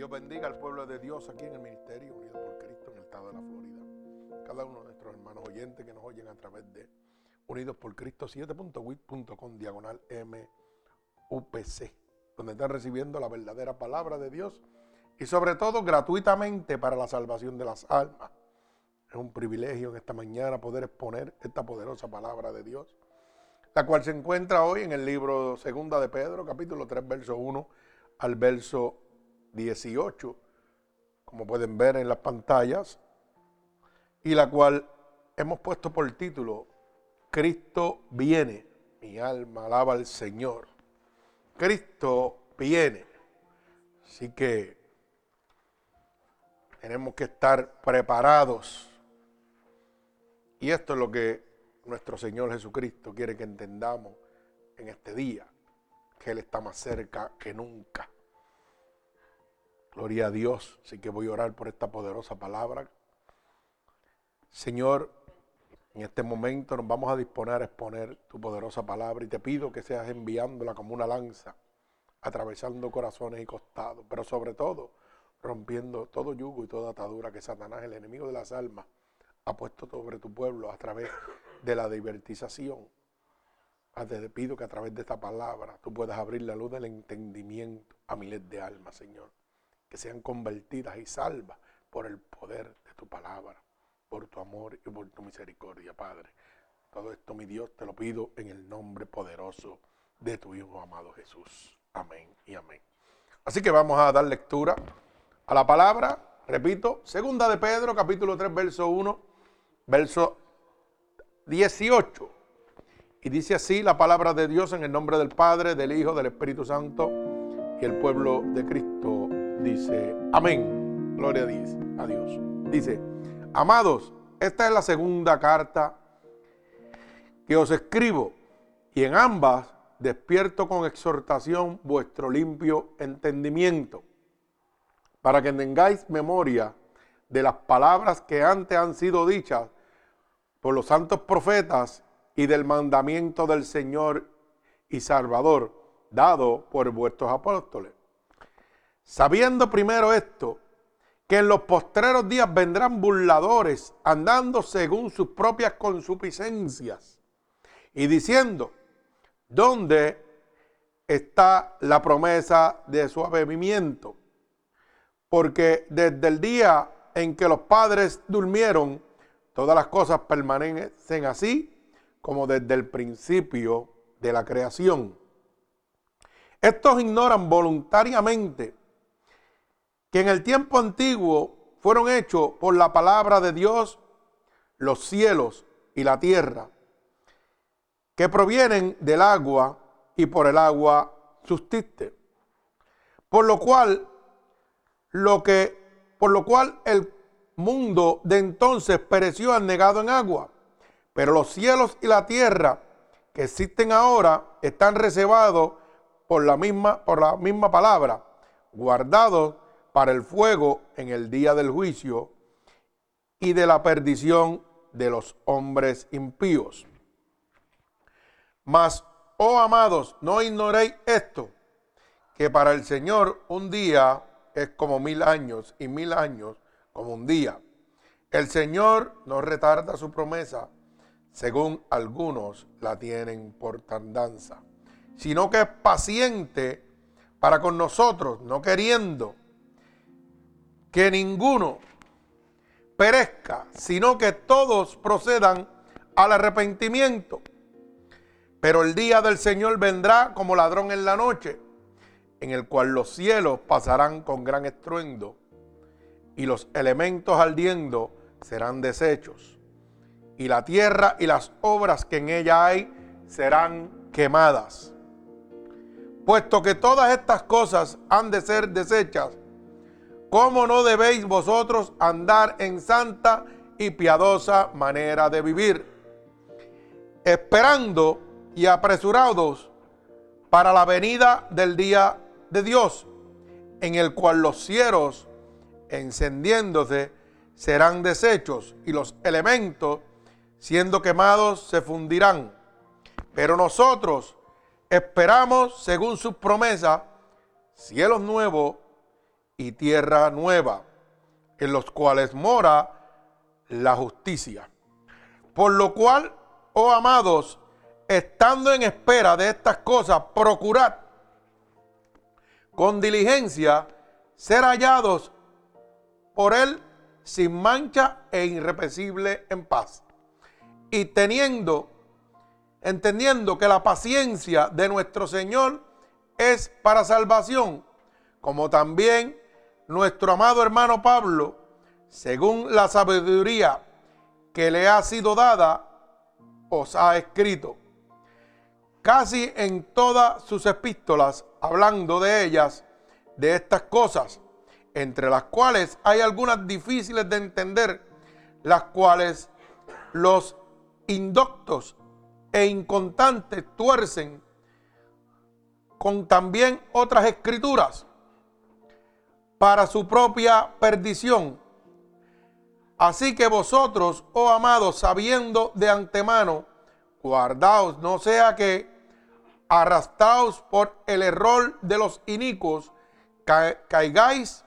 Dios bendiga al pueblo de Dios aquí en el Ministerio Unido por Cristo en el estado de la Florida. Cada uno de nuestros hermanos oyentes que nos oyen a través de Unidos por Cristo 7.wit.com diagonal MUPC, donde están recibiendo la verdadera palabra de Dios y sobre todo gratuitamente para la salvación de las almas. Es un privilegio en esta mañana poder exponer esta poderosa palabra de Dios, la cual se encuentra hoy en el libro Segunda de Pedro, capítulo 3, verso 1 al verso 18, como pueden ver en las pantallas, y la cual hemos puesto por título, Cristo viene, mi alma alaba al Señor. Cristo viene. Así que tenemos que estar preparados. Y esto es lo que nuestro Señor Jesucristo quiere que entendamos en este día, que Él está más cerca que nunca. Gloria a Dios. Así que voy a orar por esta poderosa palabra. Señor, en este momento nos vamos a disponer a exponer tu poderosa palabra y te pido que seas enviándola como una lanza, atravesando corazones y costados, pero sobre todo rompiendo todo yugo y toda atadura que Satanás, el enemigo de las almas, ha puesto sobre tu pueblo a través de la divertización. Te pido que a través de esta palabra tú puedas abrir la luz del entendimiento a miles de almas, Señor que sean convertidas y salvas por el poder de tu palabra, por tu amor y por tu misericordia, Padre. Todo esto, mi Dios, te lo pido en el nombre poderoso de tu Hijo amado Jesús. Amén y amén. Así que vamos a dar lectura a la palabra, repito, segunda de Pedro, capítulo 3, verso 1, verso 18. Y dice así la palabra de Dios en el nombre del Padre, del Hijo, del Espíritu Santo y el pueblo de Cristo dice, amén, gloria a Dios. Dice, amados, esta es la segunda carta que os escribo y en ambas despierto con exhortación vuestro limpio entendimiento, para que tengáis memoria de las palabras que antes han sido dichas por los santos profetas y del mandamiento del Señor y Salvador dado por vuestros apóstoles Sabiendo primero esto, que en los postreros días vendrán burladores andando según sus propias consuficiencias y diciendo, ¿dónde está la promesa de su? Porque desde el día en que los padres durmieron, todas las cosas permanecen así como desde el principio de la creación. Estos ignoran voluntariamente que en el tiempo antiguo fueron hechos por la palabra de Dios los cielos y la tierra, que provienen del agua y por el agua subsiste. Por lo cual, lo que, por lo cual el mundo de entonces pereció anegado en agua, pero los cielos y la tierra que existen ahora están reservados por la misma, por la misma palabra, guardados para el fuego en el día del juicio y de la perdición de los hombres impíos. Mas, oh amados, no ignoréis esto, que para el Señor un día es como mil años y mil años como un día. El Señor no retarda su promesa, según algunos la tienen por tardanza, sino que es paciente para con nosotros, no queriendo que ninguno perezca, sino que todos procedan al arrepentimiento. Pero el día del Señor vendrá como ladrón en la noche, en el cual los cielos pasarán con gran estruendo y los elementos ardiendo serán deshechos, y la tierra y las obras que en ella hay serán quemadas. Puesto que todas estas cosas han de ser deshechas, ¿Cómo no debéis vosotros andar en santa y piadosa manera de vivir? Esperando y apresurados para la venida del día de Dios, en el cual los cielos, encendiéndose, serán deshechos y los elementos, siendo quemados, se fundirán. Pero nosotros esperamos, según sus promesas, cielos nuevos y tierra nueva, en los cuales mora la justicia. Por lo cual, oh amados, estando en espera de estas cosas, procurad con diligencia ser hallados por Él sin mancha e irrepesible en paz. Y teniendo, entendiendo que la paciencia de nuestro Señor es para salvación, como también nuestro amado hermano Pablo, según la sabiduría que le ha sido dada, os ha escrito. Casi en todas sus epístolas, hablando de ellas, de estas cosas, entre las cuales hay algunas difíciles de entender, las cuales los indoctos e incontantes tuercen con también otras escrituras para su propia perdición. Así que vosotros, oh amados, sabiendo de antemano, guardaos, no sea que arrastraos por el error de los inicuos, caigáis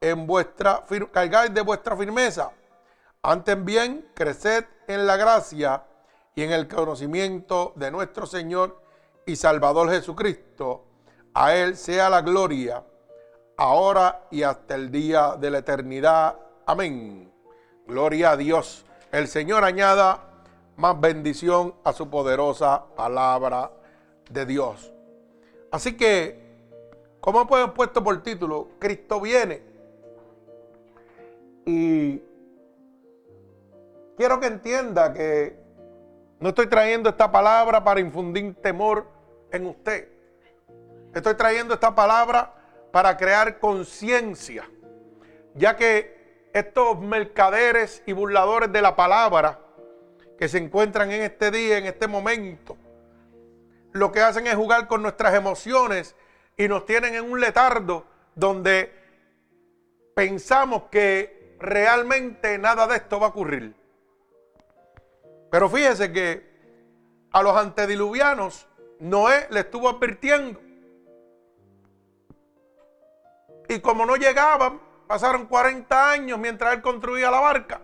en vuestra caigáis de vuestra firmeza. Antes bien, creced en la gracia y en el conocimiento de nuestro Señor y Salvador Jesucristo. A Él sea la gloria, ahora y hasta el día de la eternidad. Amén. Gloria a Dios. El Señor añada más bendición a su poderosa palabra de Dios. Así que, como hemos puesto por título, Cristo viene. Y quiero que entienda que no estoy trayendo esta palabra para infundir temor en usted. Estoy trayendo esta palabra para crear conciencia, ya que estos mercaderes y burladores de la palabra que se encuentran en este día, en este momento, lo que hacen es jugar con nuestras emociones y nos tienen en un letardo donde pensamos que realmente nada de esto va a ocurrir. Pero fíjese que a los antediluvianos Noé le estuvo advirtiendo. Y como no llegaban, pasaron 40 años mientras él construía la barca.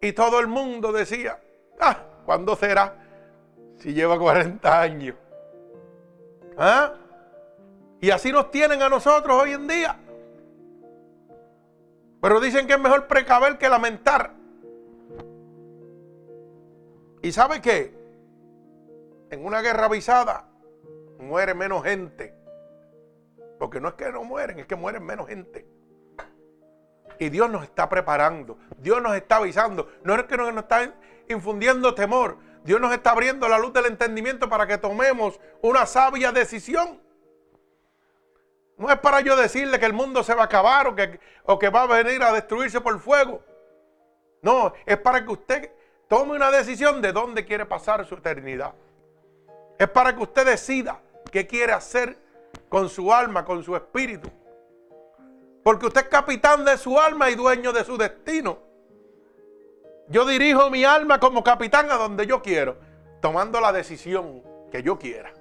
Y todo el mundo decía, ah, ¿cuándo será? Si lleva 40 años. ¿Ah? Y así nos tienen a nosotros hoy en día. Pero dicen que es mejor precaver que lamentar. ¿Y sabe qué? En una guerra avisada muere menos gente. Porque no es que no mueren, es que mueren menos gente. Y Dios nos está preparando. Dios nos está avisando. No es que nos está infundiendo temor. Dios nos está abriendo la luz del entendimiento para que tomemos una sabia decisión. No es para yo decirle que el mundo se va a acabar o que, o que va a venir a destruirse por fuego. No, es para que usted tome una decisión de dónde quiere pasar su eternidad. Es para que usted decida qué quiere hacer con su alma, con su espíritu. Porque usted es capitán de su alma y dueño de su destino. Yo dirijo mi alma como capitán a donde yo quiero, tomando la decisión que yo quiera.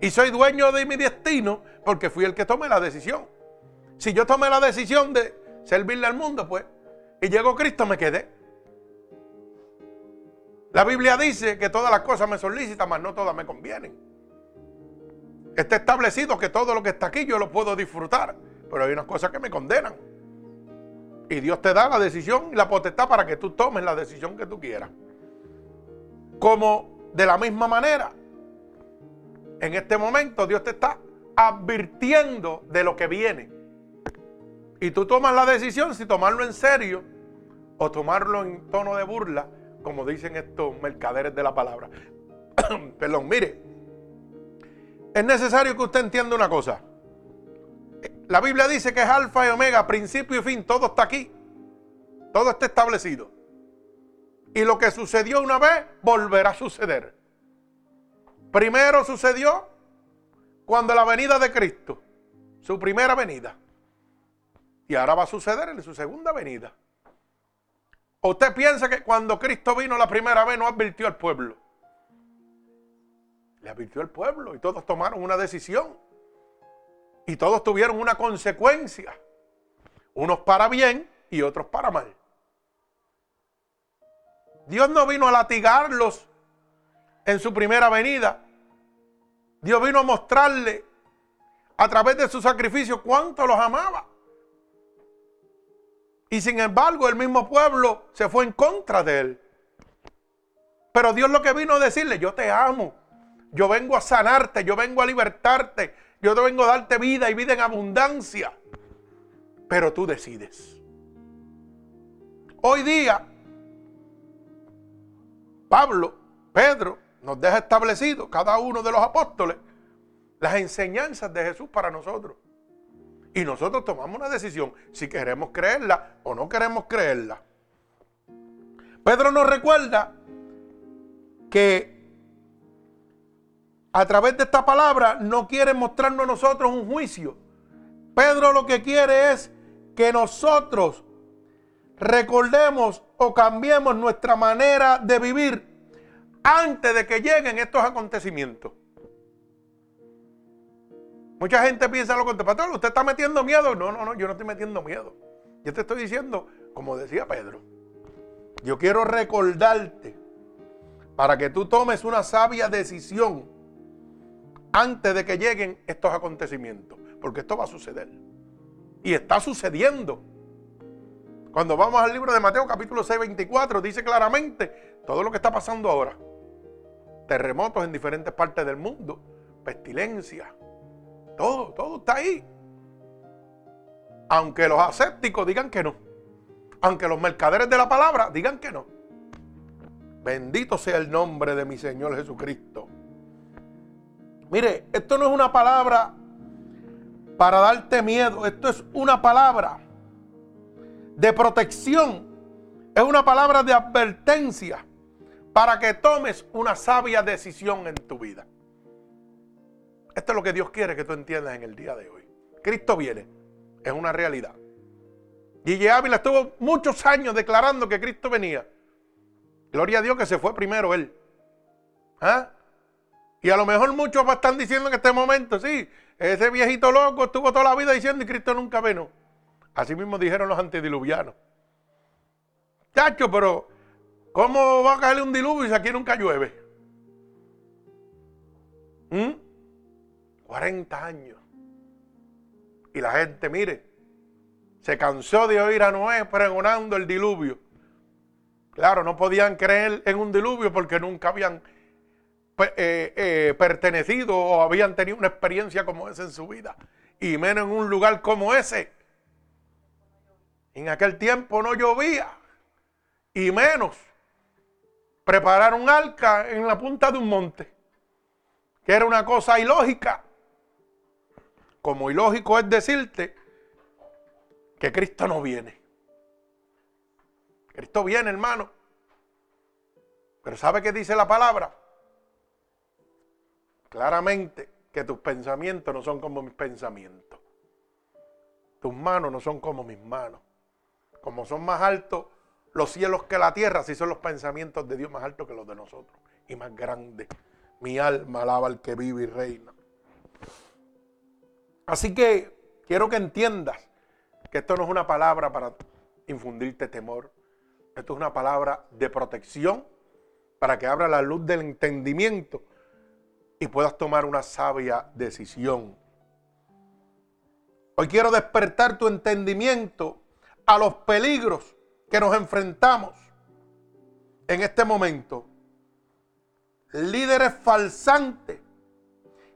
Y soy dueño de mi destino porque fui el que tomé la decisión. Si yo tomé la decisión de servirle al mundo, pues, y llegó Cristo, me quedé. La Biblia dice que todas las cosas me son lícitas, mas no todas me convienen. Está establecido que todo lo que está aquí yo lo puedo disfrutar, pero hay unas cosas que me condenan. Y Dios te da la decisión y la potestad para que tú tomes la decisión que tú quieras. Como de la misma manera, en este momento Dios te está advirtiendo de lo que viene. Y tú tomas la decisión si tomarlo en serio o tomarlo en tono de burla, como dicen estos mercaderes de la palabra. Perdón, mire, es necesario que usted entienda una cosa. La Biblia dice que es alfa y omega, principio y fin, todo está aquí. Todo está establecido. Y lo que sucedió una vez volverá a suceder. Primero sucedió cuando la venida de Cristo, su primera venida. Y ahora va a suceder en su segunda venida. ¿Usted piensa que cuando Cristo vino la primera vez no advirtió al pueblo? Le advirtió al pueblo y todos tomaron una decisión. Y todos tuvieron una consecuencia. Unos para bien y otros para mal. Dios no vino a latigarlos en su primera venida. Dios vino a mostrarle a través de su sacrificio cuánto los amaba. Y sin embargo, el mismo pueblo se fue en contra de él. Pero Dios lo que vino a decirle, yo te amo. Yo vengo a sanarte, yo vengo a libertarte, yo te vengo a darte vida y vida en abundancia. Pero tú decides. Hoy día, Pablo, Pedro, nos deja establecido, cada uno de los apóstoles, las enseñanzas de Jesús para nosotros. Y nosotros tomamos una decisión si queremos creerla o no queremos creerla. Pedro nos recuerda que a través de esta palabra no quiere mostrarnos a nosotros un juicio. Pedro lo que quiere es que nosotros recordemos o cambiemos nuestra manera de vivir antes de que lleguen estos acontecimientos. Mucha gente piensa lo contrario. ¿usted está metiendo miedo? No, no, no, yo no estoy metiendo miedo. Yo te estoy diciendo, como decía Pedro, yo quiero recordarte para que tú tomes una sabia decisión antes de que lleguen estos acontecimientos. Porque esto va a suceder. Y está sucediendo. Cuando vamos al libro de Mateo capítulo 6, 24, dice claramente todo lo que está pasando ahora. Terremotos en diferentes partes del mundo, pestilencia, todo, todo está ahí. Aunque los asépticos digan que no. Aunque los mercaderes de la palabra digan que no. Bendito sea el nombre de mi Señor Jesucristo. Mire, esto no es una palabra para darte miedo. Esto es una palabra de protección. Es una palabra de advertencia para que tomes una sabia decisión en tu vida. Esto es lo que Dios quiere que tú entiendas en el día de hoy. Cristo viene. Es una realidad. Gigi Ávila estuvo muchos años declarando que Cristo venía. Gloria a Dios que se fue primero él. ¿Ah? Y a lo mejor muchos están diciendo en este momento, sí, ese viejito loco estuvo toda la vida diciendo y Cristo nunca vino. Así mismo dijeron los antediluvianos. Chacho, pero ¿cómo va a caerle un diluvio si aquí nunca llueve? 40 ¿Mm? años. Y la gente, mire, se cansó de oír a Noé pregonando el diluvio. Claro, no podían creer en un diluvio porque nunca habían eh, eh, pertenecido o habían tenido una experiencia como esa en su vida. Y menos en un lugar como ese. En aquel tiempo no llovía. Y menos preparar un arca en la punta de un monte. Que era una cosa ilógica. Como ilógico es decirte que Cristo no viene. Cristo viene, hermano. Pero ¿sabe qué dice la palabra? Claramente que tus pensamientos no son como mis pensamientos. Tus manos no son como mis manos. Como son más altos los cielos que la tierra, así son los pensamientos de Dios más altos que los de nosotros. Y más grandes. Mi alma alaba al que vive y reina. Así que quiero que entiendas que esto no es una palabra para infundirte temor. Esto es una palabra de protección para que abra la luz del entendimiento y puedas tomar una sabia decisión. Hoy quiero despertar tu entendimiento a los peligros que nos enfrentamos en este momento. Líderes falsantes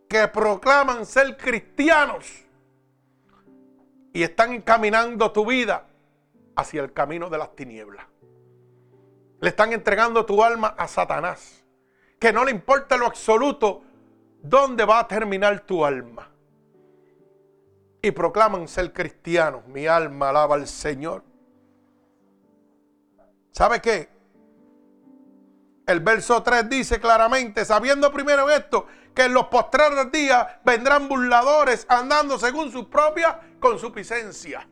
que proclaman ser cristianos y están encaminando tu vida hacia el camino de las tinieblas. Le están entregando tu alma a Satanás, que no le importa lo absoluto dónde va a terminar tu alma. Y proclaman ser cristianos. Mi alma alaba al Señor. ¿Sabe qué? El verso 3 dice claramente, sabiendo primero esto, que en los postreros días vendrán burladores andando según su propia consuficiencia.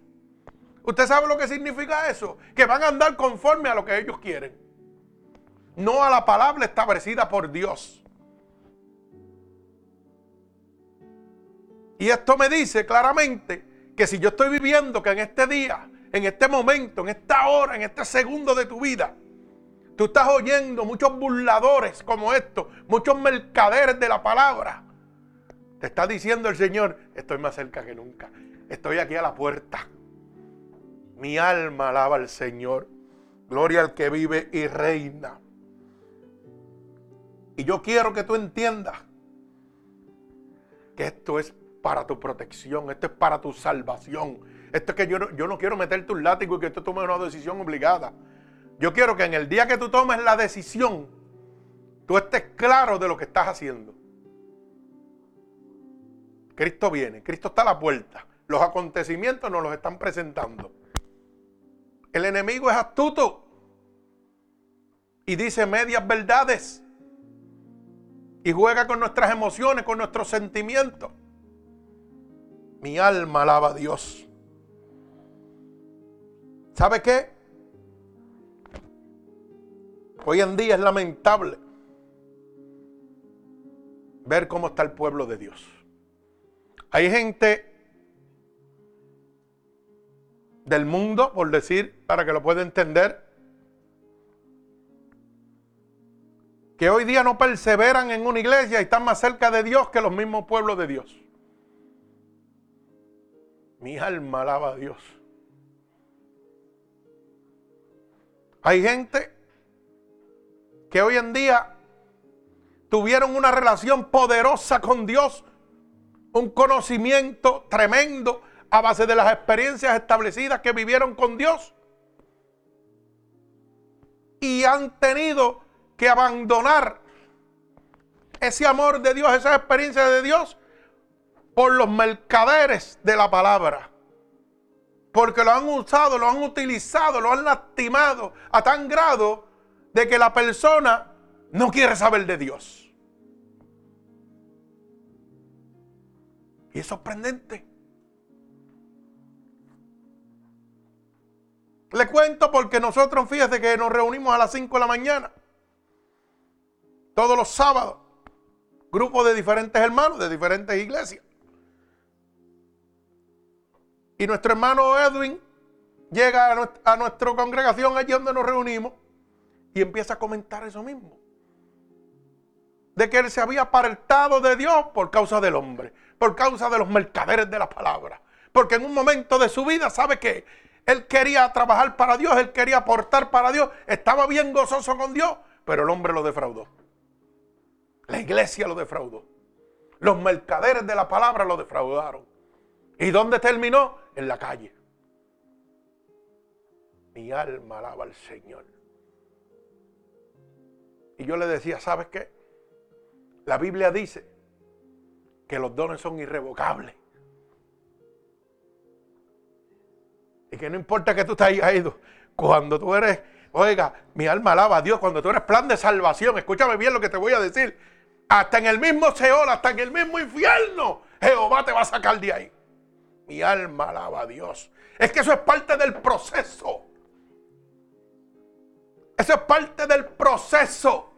¿Usted sabe lo que significa eso? Que van a andar conforme a lo que ellos quieren. No a la palabra establecida por Dios. Y esto me dice claramente que si yo estoy viviendo que en este día, en este momento, en esta hora, en este segundo de tu vida, tú estás oyendo muchos burladores como estos, muchos mercaderes de la palabra. Te está diciendo el Señor, estoy más cerca que nunca. Estoy aquí a la puerta. Mi alma alaba al Señor. Gloria al que vive y reina. Y yo quiero que tú entiendas que esto es para tu protección, esto es para tu salvación. Esto es que yo no, yo no quiero meterte un látigo y que tú tomes una decisión obligada. Yo quiero que en el día que tú tomes la decisión, tú estés claro de lo que estás haciendo. Cristo viene, Cristo está a la puerta. Los acontecimientos nos los están presentando. El enemigo es astuto y dice medias verdades y juega con nuestras emociones, con nuestros sentimientos. Mi alma alaba a Dios. ¿Sabe qué? Hoy en día es lamentable ver cómo está el pueblo de Dios. Hay gente del mundo, por decir, para que lo pueda entender, que hoy día no perseveran en una iglesia y están más cerca de Dios que los mismos pueblos de Dios. Mi alma alaba a Dios. Hay gente que hoy en día tuvieron una relación poderosa con Dios, un conocimiento tremendo a base de las experiencias establecidas que vivieron con Dios. Y han tenido que abandonar ese amor de Dios, esa experiencia de Dios, por los mercaderes de la palabra. Porque lo han usado, lo han utilizado, lo han lastimado a tan grado de que la persona no quiere saber de Dios. Y es sorprendente. Le cuento porque nosotros, fíjate que nos reunimos a las 5 de la mañana. Todos los sábados. Grupos de diferentes hermanos, de diferentes iglesias. Y nuestro hermano Edwin llega a nuestra congregación allí donde nos reunimos y empieza a comentar eso mismo. De que él se había apartado de Dios por causa del hombre, por causa de los mercaderes de la palabra. Porque en un momento de su vida, ¿sabe que Él quería trabajar para Dios, él quería aportar para Dios, estaba bien gozoso con Dios, pero el hombre lo defraudó. La iglesia lo defraudó. Los mercaderes de la palabra lo defraudaron. ¿Y dónde terminó? En la calle. Mi alma alaba al Señor. Y yo le decía, ¿sabes qué? La Biblia dice que los dones son irrevocables. Y que no importa que tú te hayas ido, cuando tú eres, oiga, mi alma alaba a Dios, cuando tú eres plan de salvación, escúchame bien lo que te voy a decir, hasta en el mismo Seol, hasta en el mismo infierno, Jehová te va a sacar de ahí. Mi alma alaba a Dios. Es que eso es parte del proceso. Eso es parte del proceso.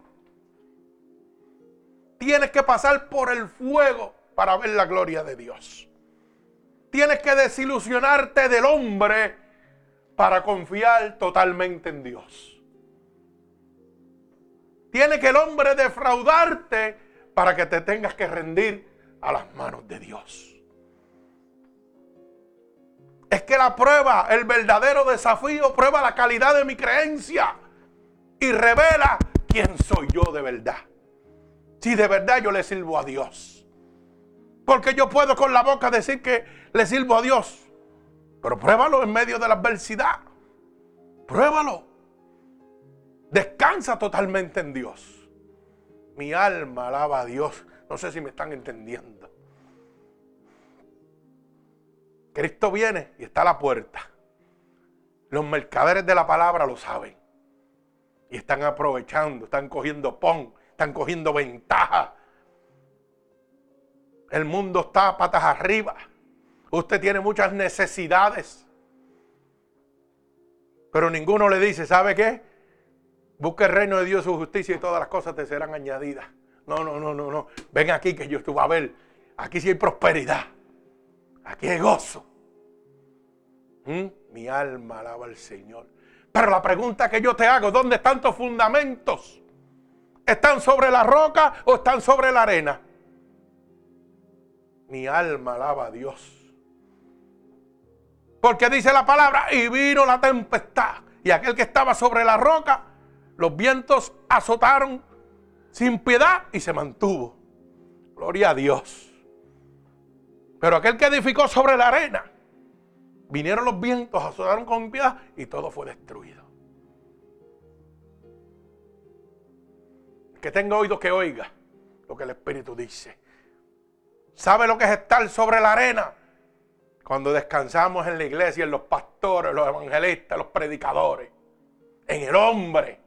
Tienes que pasar por el fuego para ver la gloria de Dios. Tienes que desilusionarte del hombre para confiar totalmente en Dios. Tiene que el hombre defraudarte para que te tengas que rendir a las manos de Dios. Es que la prueba, el verdadero desafío, prueba la calidad de mi creencia y revela quién soy yo de verdad si de verdad yo le sirvo a Dios. Porque yo puedo con la boca decir que le sirvo a Dios. Pero pruébalo en medio de la adversidad. Pruébalo. Descansa totalmente en Dios. Mi alma alaba a Dios. No sé si me están entendiendo. Cristo viene y está a la puerta. Los mercaderes de la palabra lo saben. Y están aprovechando, están cogiendo pon están cogiendo ventaja. El mundo está patas arriba. Usted tiene muchas necesidades. Pero ninguno le dice, ¿sabe qué? Busque el reino de Dios, su justicia y todas las cosas te serán añadidas. No, no, no, no, no. Ven aquí que yo estuve a ver. Aquí sí hay prosperidad. Aquí hay gozo. ¿Mm? Mi alma alaba al Señor. Pero la pregunta que yo te hago, ¿dónde están tus fundamentos? ¿Están sobre la roca o están sobre la arena? Mi alma alaba a Dios. Porque dice la palabra, y vino la tempestad. Y aquel que estaba sobre la roca, los vientos azotaron sin piedad y se mantuvo. Gloria a Dios. Pero aquel que edificó sobre la arena, vinieron los vientos, azotaron con piedad y todo fue destruido. Que tenga oído que oiga lo que el Espíritu dice. ¿Sabe lo que es estar sobre la arena? Cuando descansamos en la iglesia, en los pastores, los evangelistas, los predicadores, en el hombre.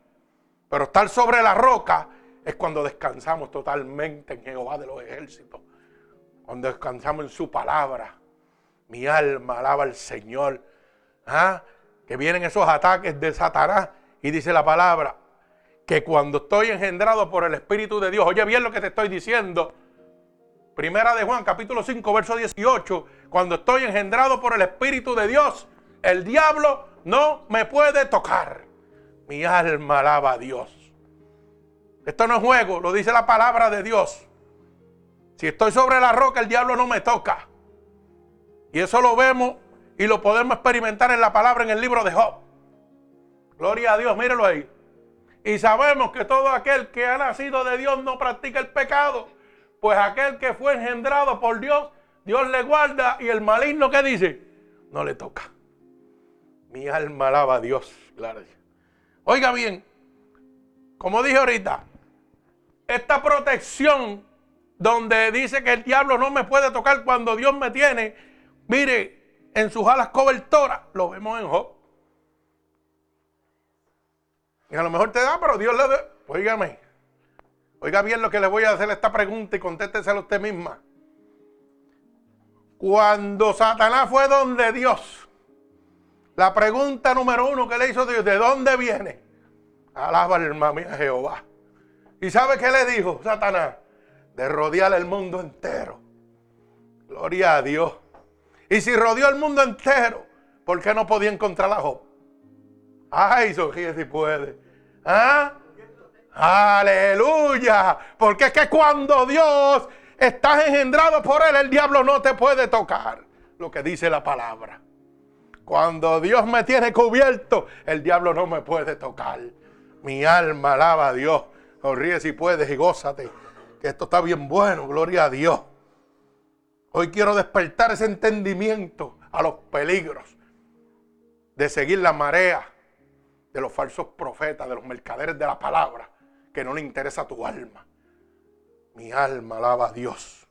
Pero estar sobre la roca es cuando descansamos totalmente en Jehová de los ejércitos. Cuando descansamos en su palabra. Mi alma alaba al Señor. ¿Ah? Que vienen esos ataques de Satanás. Y dice la palabra que cuando estoy engendrado por el Espíritu de Dios, oye bien lo que te estoy diciendo. Primera de Juan, capítulo 5, verso 18. Cuando estoy engendrado por el Espíritu de Dios, el diablo no me puede tocar. Mi alma alaba a Dios. Esto no es juego, lo dice la palabra de Dios. Si estoy sobre la roca, el diablo no me toca. Y eso lo vemos y lo podemos experimentar en la palabra en el libro de Job. Gloria a Dios, mírelo ahí. Y sabemos que todo aquel que ha nacido de Dios no practica el pecado. Pues aquel que fue engendrado por Dios, Dios le guarda y el maligno que dice, no le toca. Mi alma alaba a Dios. Oiga bien, como dije ahorita, esta protección donde dice que el diablo no me puede tocar cuando Dios me tiene, mire, en sus alas cobertoras, lo vemos en Job. Y a lo mejor te da, pero Dios le da. Óigame, oiga bien lo que le voy a hacer esta pregunta y contéstesela usted misma. Cuando Satanás fue donde Dios, la pregunta número uno que le hizo Dios, ¿de dónde viene? Alaba alma mía Jehová. ¿Y sabe qué le dijo Satanás? De rodear el mundo entero. Gloria a Dios. Y si rodeó el mundo entero, ¿por qué no podía encontrar a Job? Ay, sonríe si puede. ¿Ah? Aleluya. Porque es que cuando Dios está engendrado por él, el diablo no te puede tocar. Lo que dice la palabra. Cuando Dios me tiene cubierto, el diablo no me puede tocar. Mi alma alaba a Dios. Sonríe si puedes y gózate. Que esto está bien bueno, gloria a Dios. Hoy quiero despertar ese entendimiento a los peligros de seguir la marea de los falsos profetas, de los mercaderes de la palabra, que no le interesa tu alma. Mi alma alaba a Dios.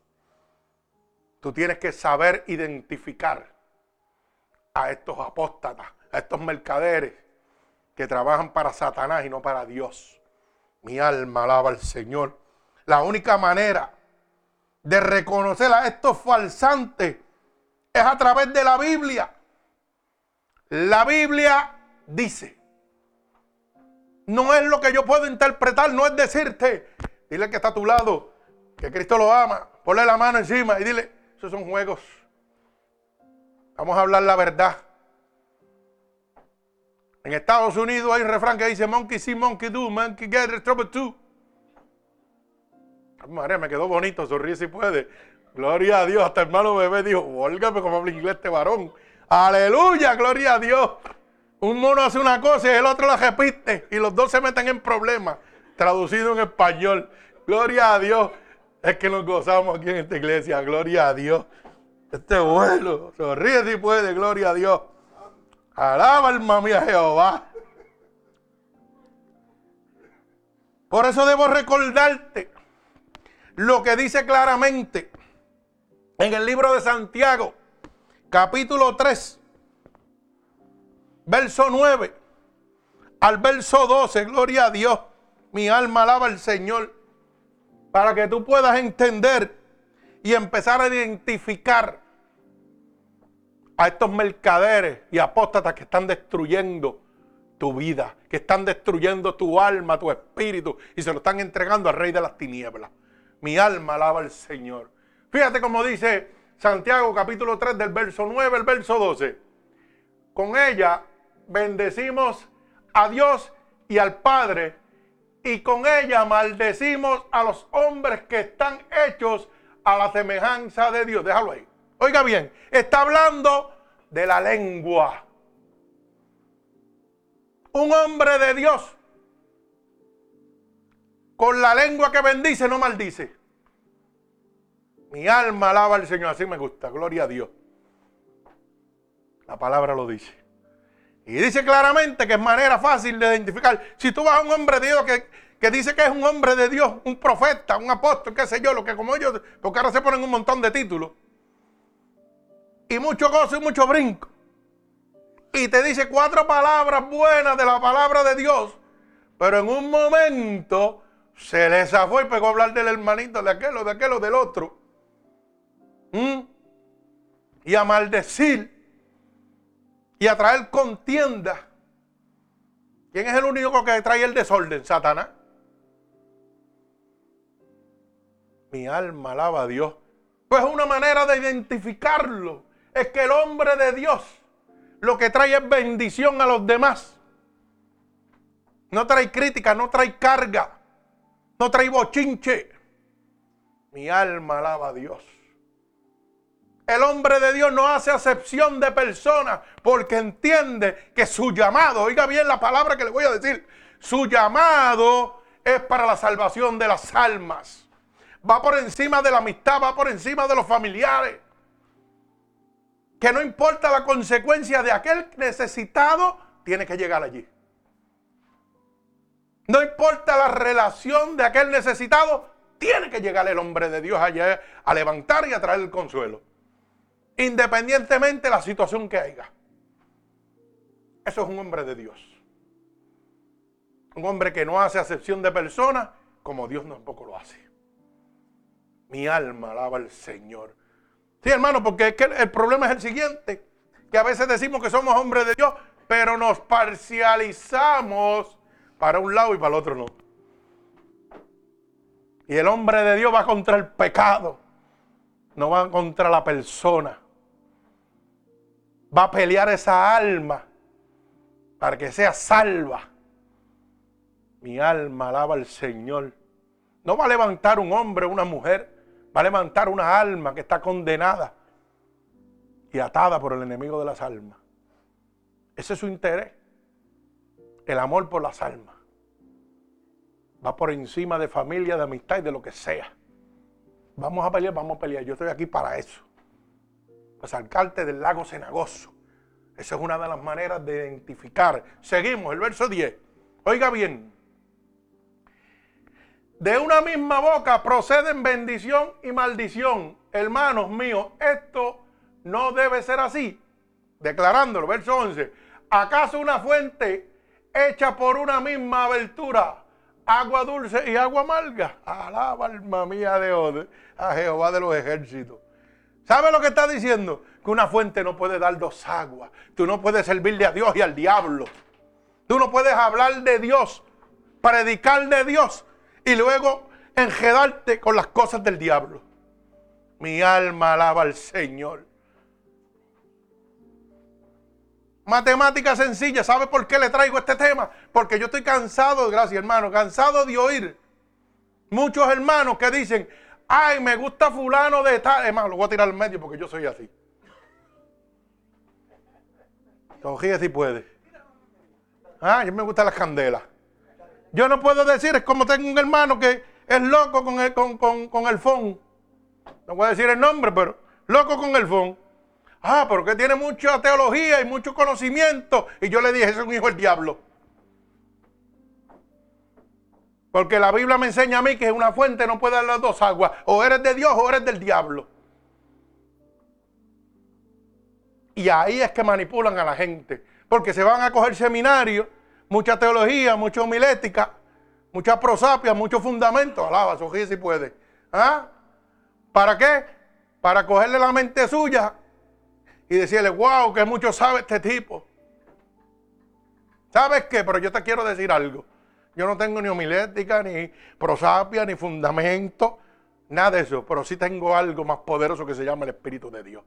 Tú tienes que saber identificar a estos apóstatas, a estos mercaderes que trabajan para Satanás y no para Dios. Mi alma alaba al Señor. La única manera de reconocer a estos falsantes es a través de la Biblia. La Biblia dice, no es lo que yo puedo interpretar, no es decirte, dile que está a tu lado, que Cristo lo ama, ponle la mano encima y dile, esos son juegos. Vamos a hablar la verdad. En Estados Unidos hay un refrán que dice monkey see, monkey do, monkey get trouble too. María, me quedó bonito, sonríe si puede. Gloria a Dios, hasta hermano bebé dijo, óigame como habla inglés este varón. Aleluya, gloria a Dios. Un mono hace una cosa y el otro la repite y los dos se meten en problemas. Traducido en español. Gloria a Dios. Es que nos gozamos aquí en esta iglesia. Gloria a Dios. Este vuelo. Sonríe si puede. Gloria a Dios. Alaba alma mía Jehová. Por eso debo recordarte lo que dice claramente en el libro de Santiago, capítulo 3, verso 9 al verso 12. Gloria a Dios. Mi alma alaba al Señor. Para que tú puedas entender y empezar a identificar a estos mercaderes y apóstatas que están destruyendo tu vida, que están destruyendo tu alma, tu espíritu y se lo están entregando al rey de las tinieblas. Mi alma alaba al Señor. Fíjate cómo dice Santiago capítulo 3 del verso 9 al verso 12. Con ella bendecimos a Dios y al Padre y con ella maldecimos a los hombres que están hechos a la semejanza de Dios. Déjalo ahí. Oiga bien, está hablando de la lengua. Un hombre de Dios con la lengua que bendice no maldice. Mi alma alaba al Señor, así me gusta, gloria a Dios. La palabra lo dice. Y dice claramente que es manera fácil de identificar. Si tú vas a un hombre de Dios que, que dice que es un hombre de Dios, un profeta, un apóstol, qué sé yo, lo que como ellos, porque ahora se ponen un montón de títulos. Y mucho gozo y mucho brinco. Y te dice cuatro palabras buenas de la palabra de Dios. Pero en un momento se le zafó y pegó a hablar del hermanito, de aquel, de aquel o del otro. ¿Mm? Y a maldecir. Y a traer contienda. ¿Quién es el único que trae el desorden? Satanás. Mi alma alaba a Dios. Pues una manera de identificarlo es que el hombre de Dios lo que trae es bendición a los demás. No trae crítica, no trae carga, no trae bochinche. Mi alma alaba a Dios. El hombre de Dios no hace acepción de personas porque entiende que su llamado, oiga bien la palabra que le voy a decir, su llamado es para la salvación de las almas. Va por encima de la amistad, va por encima de los familiares. Que no importa la consecuencia de aquel necesitado, tiene que llegar allí. No importa la relación de aquel necesitado, tiene que llegar el hombre de Dios allá a levantar y a traer el consuelo independientemente de la situación que haya. Eso es un hombre de Dios. Un hombre que no hace acepción de personas como Dios tampoco lo hace. Mi alma alaba al Señor. Sí, hermano, porque el problema es el siguiente, que a veces decimos que somos hombres de Dios, pero nos parcializamos para un lado y para el otro no. Y el hombre de Dios va contra el pecado, no va contra la persona va a pelear esa alma para que sea salva. Mi alma alaba al Señor. No va a levantar un hombre o una mujer, va a levantar una alma que está condenada y atada por el enemigo de las almas. Ese es su interés. El amor por las almas. Va por encima de familia, de amistad y de lo que sea. Vamos a pelear, vamos a pelear. Yo estoy aquí para eso alcalde del lago Cenagoso. Esa es una de las maneras de identificar. Seguimos, el verso 10. Oiga bien. De una misma boca proceden bendición y maldición. Hermanos míos, esto no debe ser así. Declarándolo, verso 11. ¿Acaso una fuente hecha por una misma abertura, agua dulce y agua amarga? Alaba alma mía de a Jehová de los ejércitos. ¿Sabe lo que está diciendo? Que una fuente no puede dar dos aguas. Tú no puedes servirle a Dios y al diablo. Tú no puedes hablar de Dios, predicar de Dios y luego enjedarte con las cosas del diablo. Mi alma alaba al Señor. Matemática sencilla. ¿Sabe por qué le traigo este tema? Porque yo estoy cansado, gracias hermano, cansado de oír muchos hermanos que dicen, Ay, me gusta fulano de tal. Es más, lo voy a tirar al medio porque yo soy así. Cogí si puede. Ah, yo me gustan las candelas. Yo no puedo decir, es como tengo un hermano que es loco con el, con, con, el phone. No voy a decir el nombre, pero loco con el phone. Ah, porque tiene mucha teología y mucho conocimiento. Y yo le dije, es un hijo del diablo. Porque la Biblia me enseña a mí que una fuente no puede dar las dos aguas. O eres de Dios o eres del diablo. Y ahí es que manipulan a la gente. Porque se van a coger seminarios, mucha teología, mucha homilética, mucha prosapia, mucho fundamento. Alaba, Sofía, si puede. ¿Ah? ¿Para qué? Para cogerle la mente suya y decirle, wow, que mucho sabe este tipo. ¿Sabes qué? Pero yo te quiero decir algo. Yo no tengo ni homilética, ni prosapia, ni fundamento. Nada de eso, pero sí tengo algo más poderoso que se llama el Espíritu de Dios.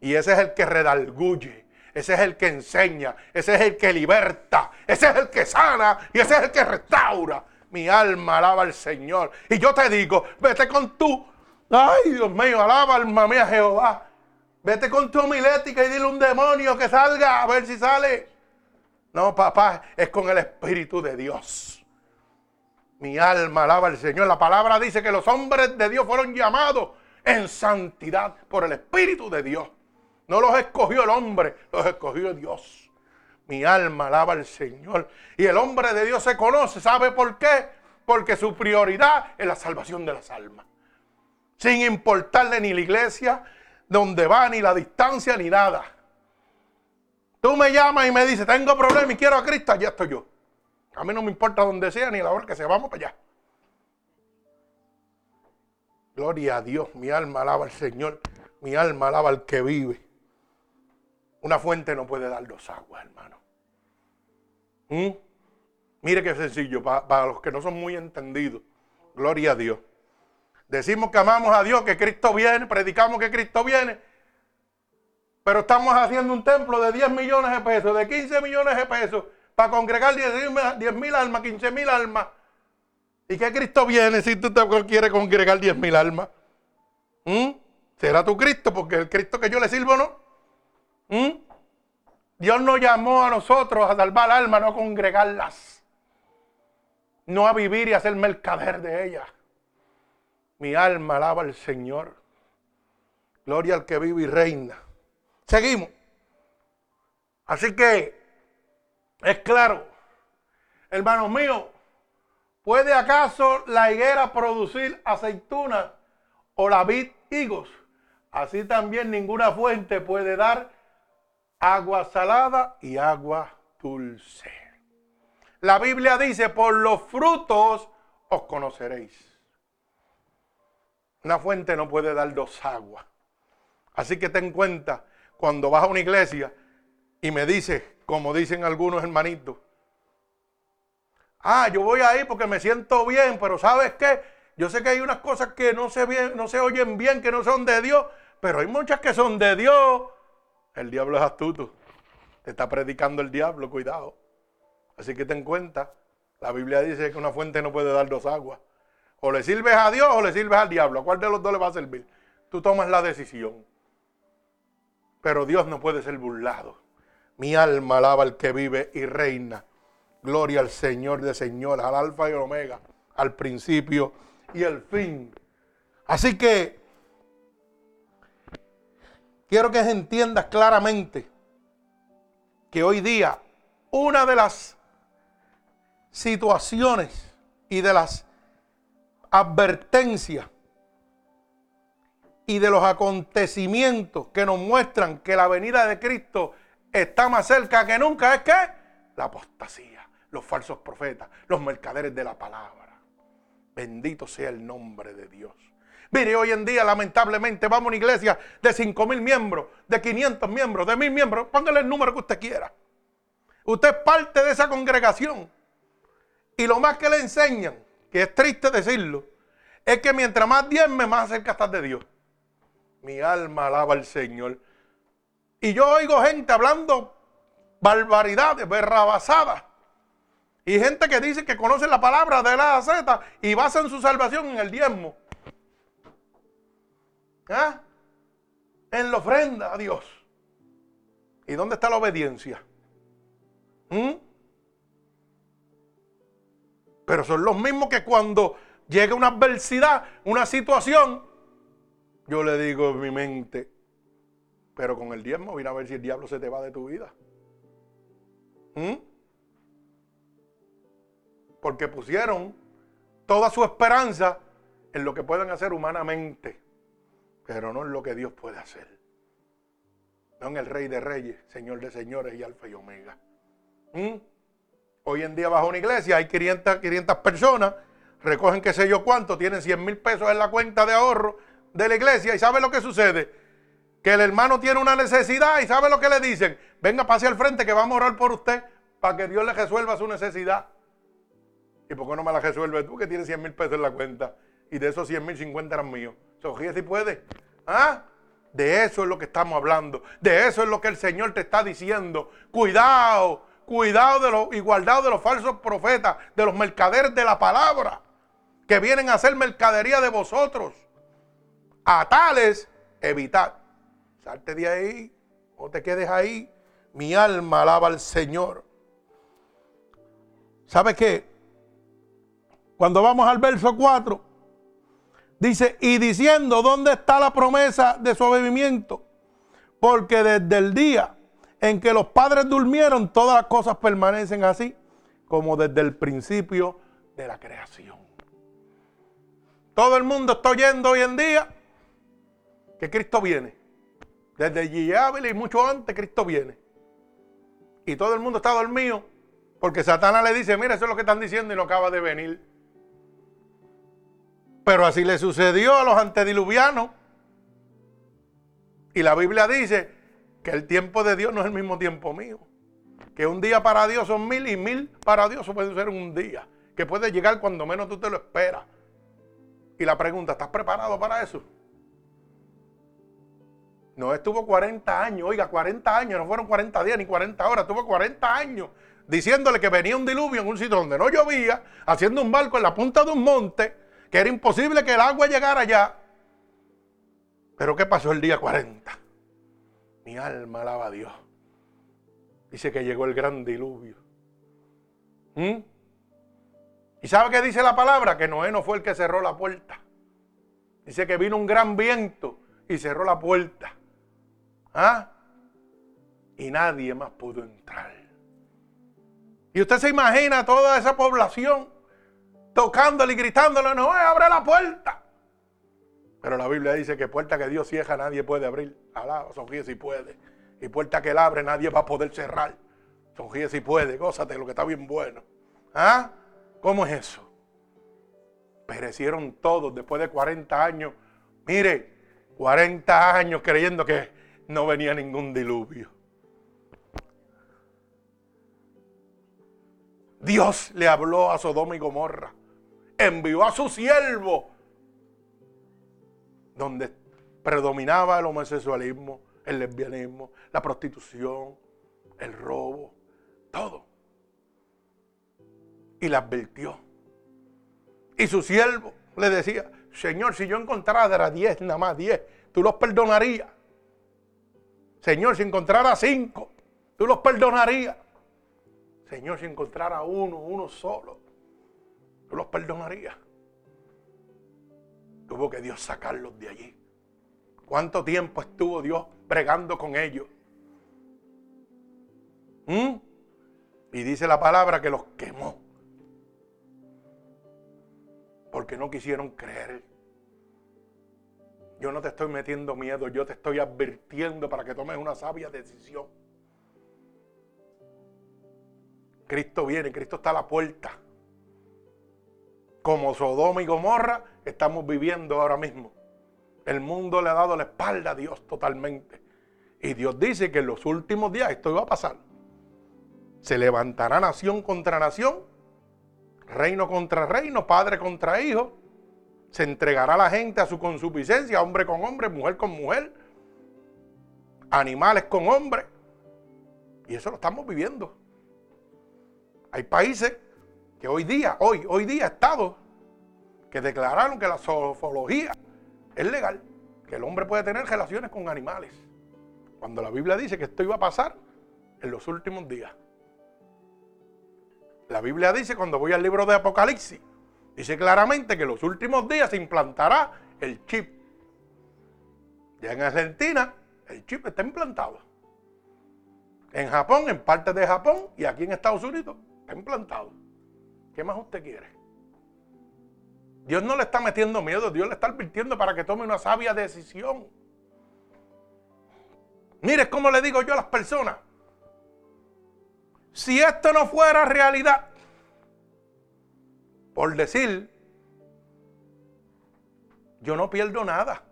Y ese es el que redalgulle, ese es el que enseña, ese es el que liberta, ese es el que sana y ese es el que restaura. Mi alma alaba al Señor. Y yo te digo, vete con tú. Ay, Dios mío, alaba alma mía Jehová. Vete con tu homilética y dile un demonio que salga a ver si sale. No, papá, es con el Espíritu de Dios. Mi alma alaba al Señor. La palabra dice que los hombres de Dios fueron llamados en santidad por el Espíritu de Dios. No los escogió el hombre, los escogió Dios. Mi alma alaba al Señor. Y el hombre de Dios se conoce. ¿Sabe por qué? Porque su prioridad es la salvación de las almas. Sin importarle ni la iglesia, donde va, ni la distancia, ni nada. Tú me llamas y me dices, tengo problemas y quiero a Cristo, ya estoy yo. A mí no me importa dónde sea ni la hora que se vamos para allá. Gloria a Dios, mi alma alaba al Señor, mi alma alaba al que vive. Una fuente no puede dar dos aguas, hermano. ¿Mm? Mire qué sencillo, para los que no son muy entendidos. Gloria a Dios. Decimos que amamos a Dios, que Cristo viene, predicamos que Cristo viene, pero estamos haciendo un templo de 10 millones de pesos, de 15 millones de pesos, para congregar 10 mil almas, 15 mil almas. ¿Y qué Cristo viene si tú te quieres congregar 10 mil almas? ¿Mm? ¿Será tu Cristo? Porque el Cristo que yo le sirvo no. ¿Mm? Dios nos llamó a nosotros a salvar almas, no a congregarlas. No a vivir y a ser mercader de ellas. Mi alma alaba al Señor. Gloria al que vive y reina. Seguimos. Así que es claro, hermanos míos, ¿puede acaso la higuera producir aceitunas o la vid higos? Así también ninguna fuente puede dar agua salada y agua dulce. La Biblia dice, por los frutos os conoceréis. Una fuente no puede dar dos aguas. Así que ten cuenta, cuando vas a una iglesia y me dices, como dicen algunos hermanitos, ah, yo voy ahí porque me siento bien, pero ¿sabes qué? Yo sé que hay unas cosas que no se, no se oyen bien, que no son de Dios, pero hay muchas que son de Dios. El diablo es astuto. Te está predicando el diablo, cuidado. Así que ten cuenta, la Biblia dice que una fuente no puede dar dos aguas. O le sirves a Dios o le sirves al diablo. ¿A cuál de los dos le va a servir? Tú tomas la decisión. Pero Dios no puede ser burlado. Mi alma alaba al que vive y reina. Gloria al Señor de señores, al alfa y al omega, al principio y al fin. Así que quiero que entiendas claramente que hoy día una de las situaciones y de las advertencia y de los acontecimientos que nos muestran que la venida de Cristo está más cerca que nunca es que la apostasía, los falsos profetas, los mercaderes de la palabra. Bendito sea el nombre de Dios. Mire, hoy en día lamentablemente vamos a una iglesia de 5 mil miembros, de 500 miembros, de mil miembros, póngale el número que usted quiera. Usted es parte de esa congregación. Y lo más que le enseñan que es triste decirlo, es que mientras más diezme, más cerca estás de Dios. Mi alma alaba al Señor. Y yo oigo gente hablando barbaridades, berrabasadas. Y gente que dice que conoce la palabra de la Z y basan su salvación en el diezmo. ¿Ah? En la ofrenda a Dios. ¿Y dónde está la obediencia? ¿Mm? Pero son los mismos que cuando llega una adversidad, una situación, yo le digo en mi mente, pero con el diezmo, mira a ver si el diablo se te va de tu vida. ¿Mm? Porque pusieron toda su esperanza en lo que pueden hacer humanamente, pero no en lo que Dios puede hacer. No en el Rey de Reyes, Señor de Señores y Alfa y Omega. ¿Mm? Hoy en día bajo una iglesia hay 500, 500 personas, recogen qué sé yo cuánto, tienen 100 mil pesos en la cuenta de ahorro de la iglesia y ¿sabe lo que sucede? Que el hermano tiene una necesidad y ¿sabe lo que le dicen? Venga, pase al frente que vamos a orar por usted para que Dios le resuelva su necesidad. ¿Y por qué no me la resuelve tú que tienes 100 mil pesos en la cuenta? y de esos 100 mil, 50 eran míos. Sofía si puede. ¿Ah? De eso es lo que estamos hablando. De eso es lo que el Señor te está diciendo. Cuidado, cuidado de los, y guardado de los falsos profetas, de los mercaderes de la palabra, que vienen a hacer mercadería de vosotros. A tales, evitad. Salte de ahí, o te quedes ahí. Mi alma alaba al Señor. ¿Sabe qué? Cuando vamos al verso 4, dice, y diciendo, ¿dónde está la promesa de su avivamiento? Porque desde el día en que los padres durmieron, todas las cosas permanecen así, como desde el principio de la creación. Todo el mundo está oyendo hoy en día que Cristo viene. Desde Gillávila y mucho antes Cristo viene. Y todo el mundo está dormido porque Satanás le dice, mira, eso es lo que están diciendo y no acaba de venir. Pero así le sucedió a los antediluvianos. Y la Biblia dice que el tiempo de Dios no es el mismo tiempo mío. Que un día para Dios son mil y mil para Dios puede ser un día. Que puede llegar cuando menos tú te lo esperas. Y la pregunta, ¿estás preparado para eso? No estuvo 40 años, oiga, 40 años, no fueron 40 días ni 40 horas, estuvo 40 años diciéndole que venía un diluvio en un sitio donde no llovía, haciendo un barco en la punta de un monte, que era imposible que el agua llegara allá. Pero ¿qué pasó el día 40? Mi alma alaba a Dios. Dice que llegó el gran diluvio. ¿Mm? ¿Y sabe qué dice la palabra? Que Noé no fue el que cerró la puerta. Dice que vino un gran viento y cerró la puerta. ¿Ah? Y nadie más pudo entrar. Y usted se imagina toda esa población tocándole y gritándole, no, abre la puerta. Pero la Biblia dice que puerta que Dios cierra nadie puede abrir. Alá, sonríe si puede. Y puerta que él abre nadie va a poder cerrar. Sonríe si puede, gózate lo que está bien bueno. ¿Ah? ¿Cómo es eso? Perecieron todos después de 40 años. Mire, 40 años creyendo que no venía ningún diluvio. Dios le habló a Sodoma y Gomorra. Envió a su siervo donde predominaba el homosexualismo, el lesbianismo, la prostitución, el robo, todo. Y le advirtió. Y su siervo le decía, Señor, si yo encontrara 10, nada más 10, tú los perdonarías. Señor, si encontrara 5, tú los perdonarías. Señor, si encontrara uno, uno solo, tú los perdonarías. Tuvo que Dios sacarlos de allí. ¿Cuánto tiempo estuvo Dios bregando con ellos? ¿Mm? Y dice la palabra que los quemó porque no quisieron creer. Yo no te estoy metiendo miedo, yo te estoy advirtiendo para que tomes una sabia decisión. Cristo viene, Cristo está a la puerta. Como Sodoma y Gomorra estamos viviendo ahora mismo. El mundo le ha dado la espalda a Dios totalmente. Y Dios dice que en los últimos días esto iba a pasar. Se levantará nación contra nación reino contra reino, padre contra hijo. Se entregará la gente a su consuficiencia, hombre con hombre, mujer con mujer, animales con hombres. Y eso lo estamos viviendo. Hay países que hoy día, hoy, hoy día, estados que declararon que la zoología es legal, que el hombre puede tener relaciones con animales. Cuando la Biblia dice que esto iba a pasar en los últimos días. La Biblia dice, cuando voy al libro de Apocalipsis, dice claramente que en los últimos días se implantará el chip. Ya en Argentina, el chip está implantado. En Japón, en parte de Japón y aquí en Estados Unidos, está implantado. ¿Qué más usted quiere? Dios no le está metiendo miedo, Dios le está advirtiendo para que tome una sabia decisión. Mire cómo le digo yo a las personas. Si esto no fuera realidad, por decir, yo no pierdo nada.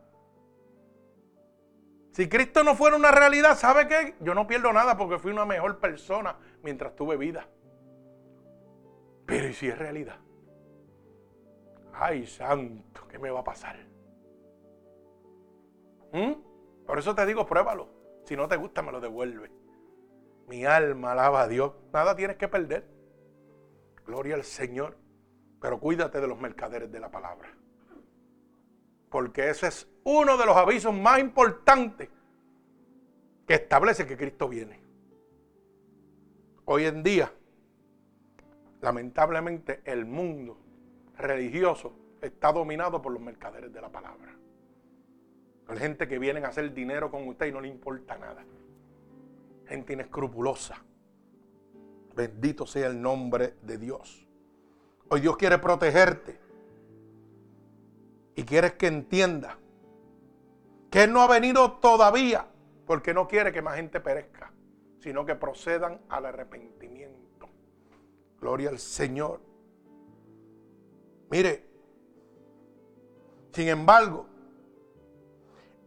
Si Cristo no fuera una realidad, ¿sabe qué? Yo no pierdo nada porque fui una mejor persona mientras tuve vida. Pero ¿y si es realidad? Ay, santo, ¿qué me va a pasar? ¿Mm? Por eso te digo, pruébalo. Si no te gusta, me lo devuelve. Mi alma alaba a Dios. Nada tienes que perder. Gloria al Señor. Pero cuídate de los mercaderes de la palabra. Porque ese es uno de los avisos más importantes que establece que Cristo viene. Hoy en día, lamentablemente, el mundo religioso está dominado por los mercaderes de la palabra. Hay gente que viene a hacer dinero con usted y no le importa nada. Gente inescrupulosa. Bendito sea el nombre de Dios. Hoy Dios quiere protegerte. Y quieres que entienda que Él no ha venido todavía porque no quiere que más gente perezca, sino que procedan al arrepentimiento. Gloria al Señor. Mire, sin embargo,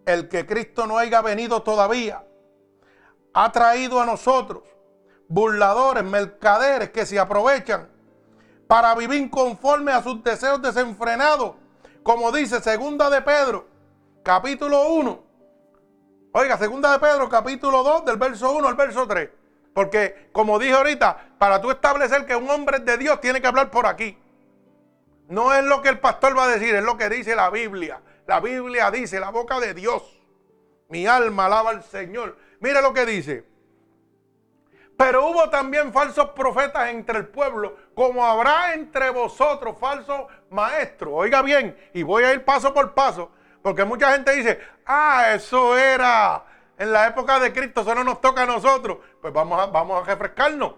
el que Cristo no haya venido todavía, ha traído a nosotros burladores, mercaderes que se aprovechan para vivir conforme a sus deseos desenfrenados, como dice segunda de Pedro, capítulo 1. Oiga, segunda de Pedro, capítulo 2, del verso 1 al verso 3. Porque, como dije ahorita, para tú establecer que un hombre es de Dios, tiene que hablar por aquí. No es lo que el pastor va a decir, es lo que dice la Biblia. La Biblia dice, la boca de Dios. Mi alma alaba al Señor. Mire lo que dice. Pero hubo también falsos profetas entre el pueblo, como habrá entre vosotros falsos maestros. Oiga bien, y voy a ir paso por paso, porque mucha gente dice, ah, eso era en la época de Cristo, eso no nos toca a nosotros. Pues vamos a, vamos a refrescarnos.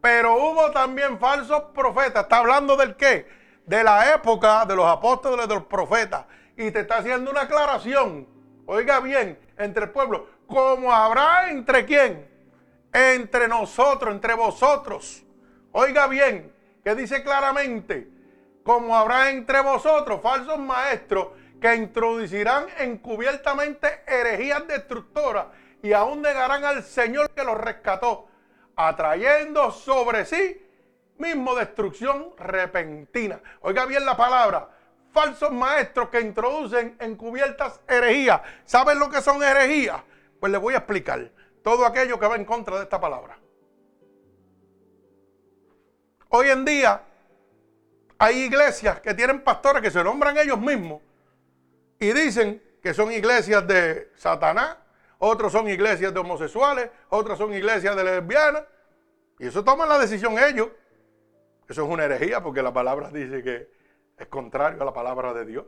Pero hubo también falsos profetas. ¿Está hablando del qué? De la época de los apóstoles, de los profetas. Y te está haciendo una aclaración. Oiga bien, entre el pueblo. Como habrá entre quién? entre nosotros, entre vosotros. Oiga bien, que dice claramente, como habrá entre vosotros falsos maestros que introducirán encubiertamente herejías destructoras y aún negarán al Señor que los rescató, atrayendo sobre sí mismo destrucción repentina. Oiga bien la palabra, falsos maestros que introducen encubiertas herejías. ¿Saben lo que son herejías? Pues les voy a explicar todo aquello que va en contra de esta palabra. Hoy en día hay iglesias que tienen pastores que se nombran ellos mismos y dicen que son iglesias de Satanás, otros son iglesias de homosexuales, otras son iglesias de lesbianas. Y eso toman la decisión ellos. Eso es una herejía porque la palabra dice que es contrario a la palabra de Dios.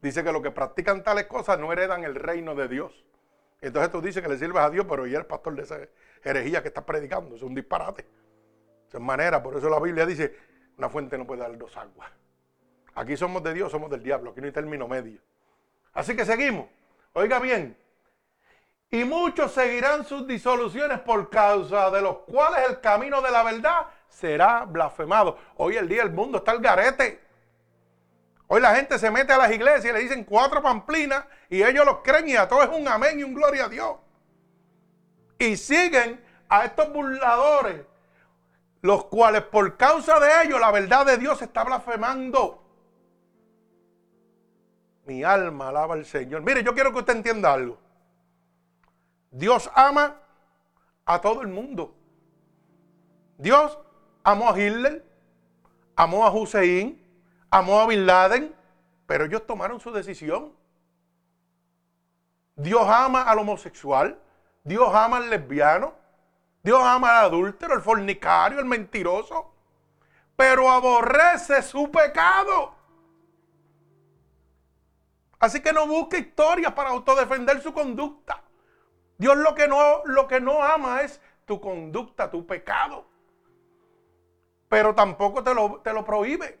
Dice que los que practican tales cosas no heredan el reino de Dios. Entonces tú dices que le sirves a Dios, pero y el pastor de esa herejía que está predicando. Es un disparate. Es manera, por eso la Biblia dice, una fuente no puede dar dos aguas. Aquí somos de Dios, somos del diablo, aquí no hay término medio. Así que seguimos. Oiga bien. Y muchos seguirán sus disoluciones por causa de los cuales el camino de la verdad será blasfemado. Hoy el día el mundo está al garete. Hoy la gente se mete a las iglesias y le dicen cuatro pamplinas y ellos los creen y a todos es un amén y un gloria a Dios. Y siguen a estos burladores, los cuales por causa de ellos la verdad de Dios se está blasfemando. Mi alma alaba al Señor. Mire, yo quiero que usted entienda algo. Dios ama a todo el mundo. Dios amó a Hitler, amó a Hussein, amó a Bin Laden, pero ellos tomaron su decisión. Dios ama al homosexual, Dios ama al lesbiano, Dios ama al adúltero, al fornicario, al mentiroso, pero aborrece su pecado. Así que no busque historias para autodefender su conducta. Dios lo que no, lo que no ama es tu conducta, tu pecado. Pero tampoco te lo, te lo prohíbe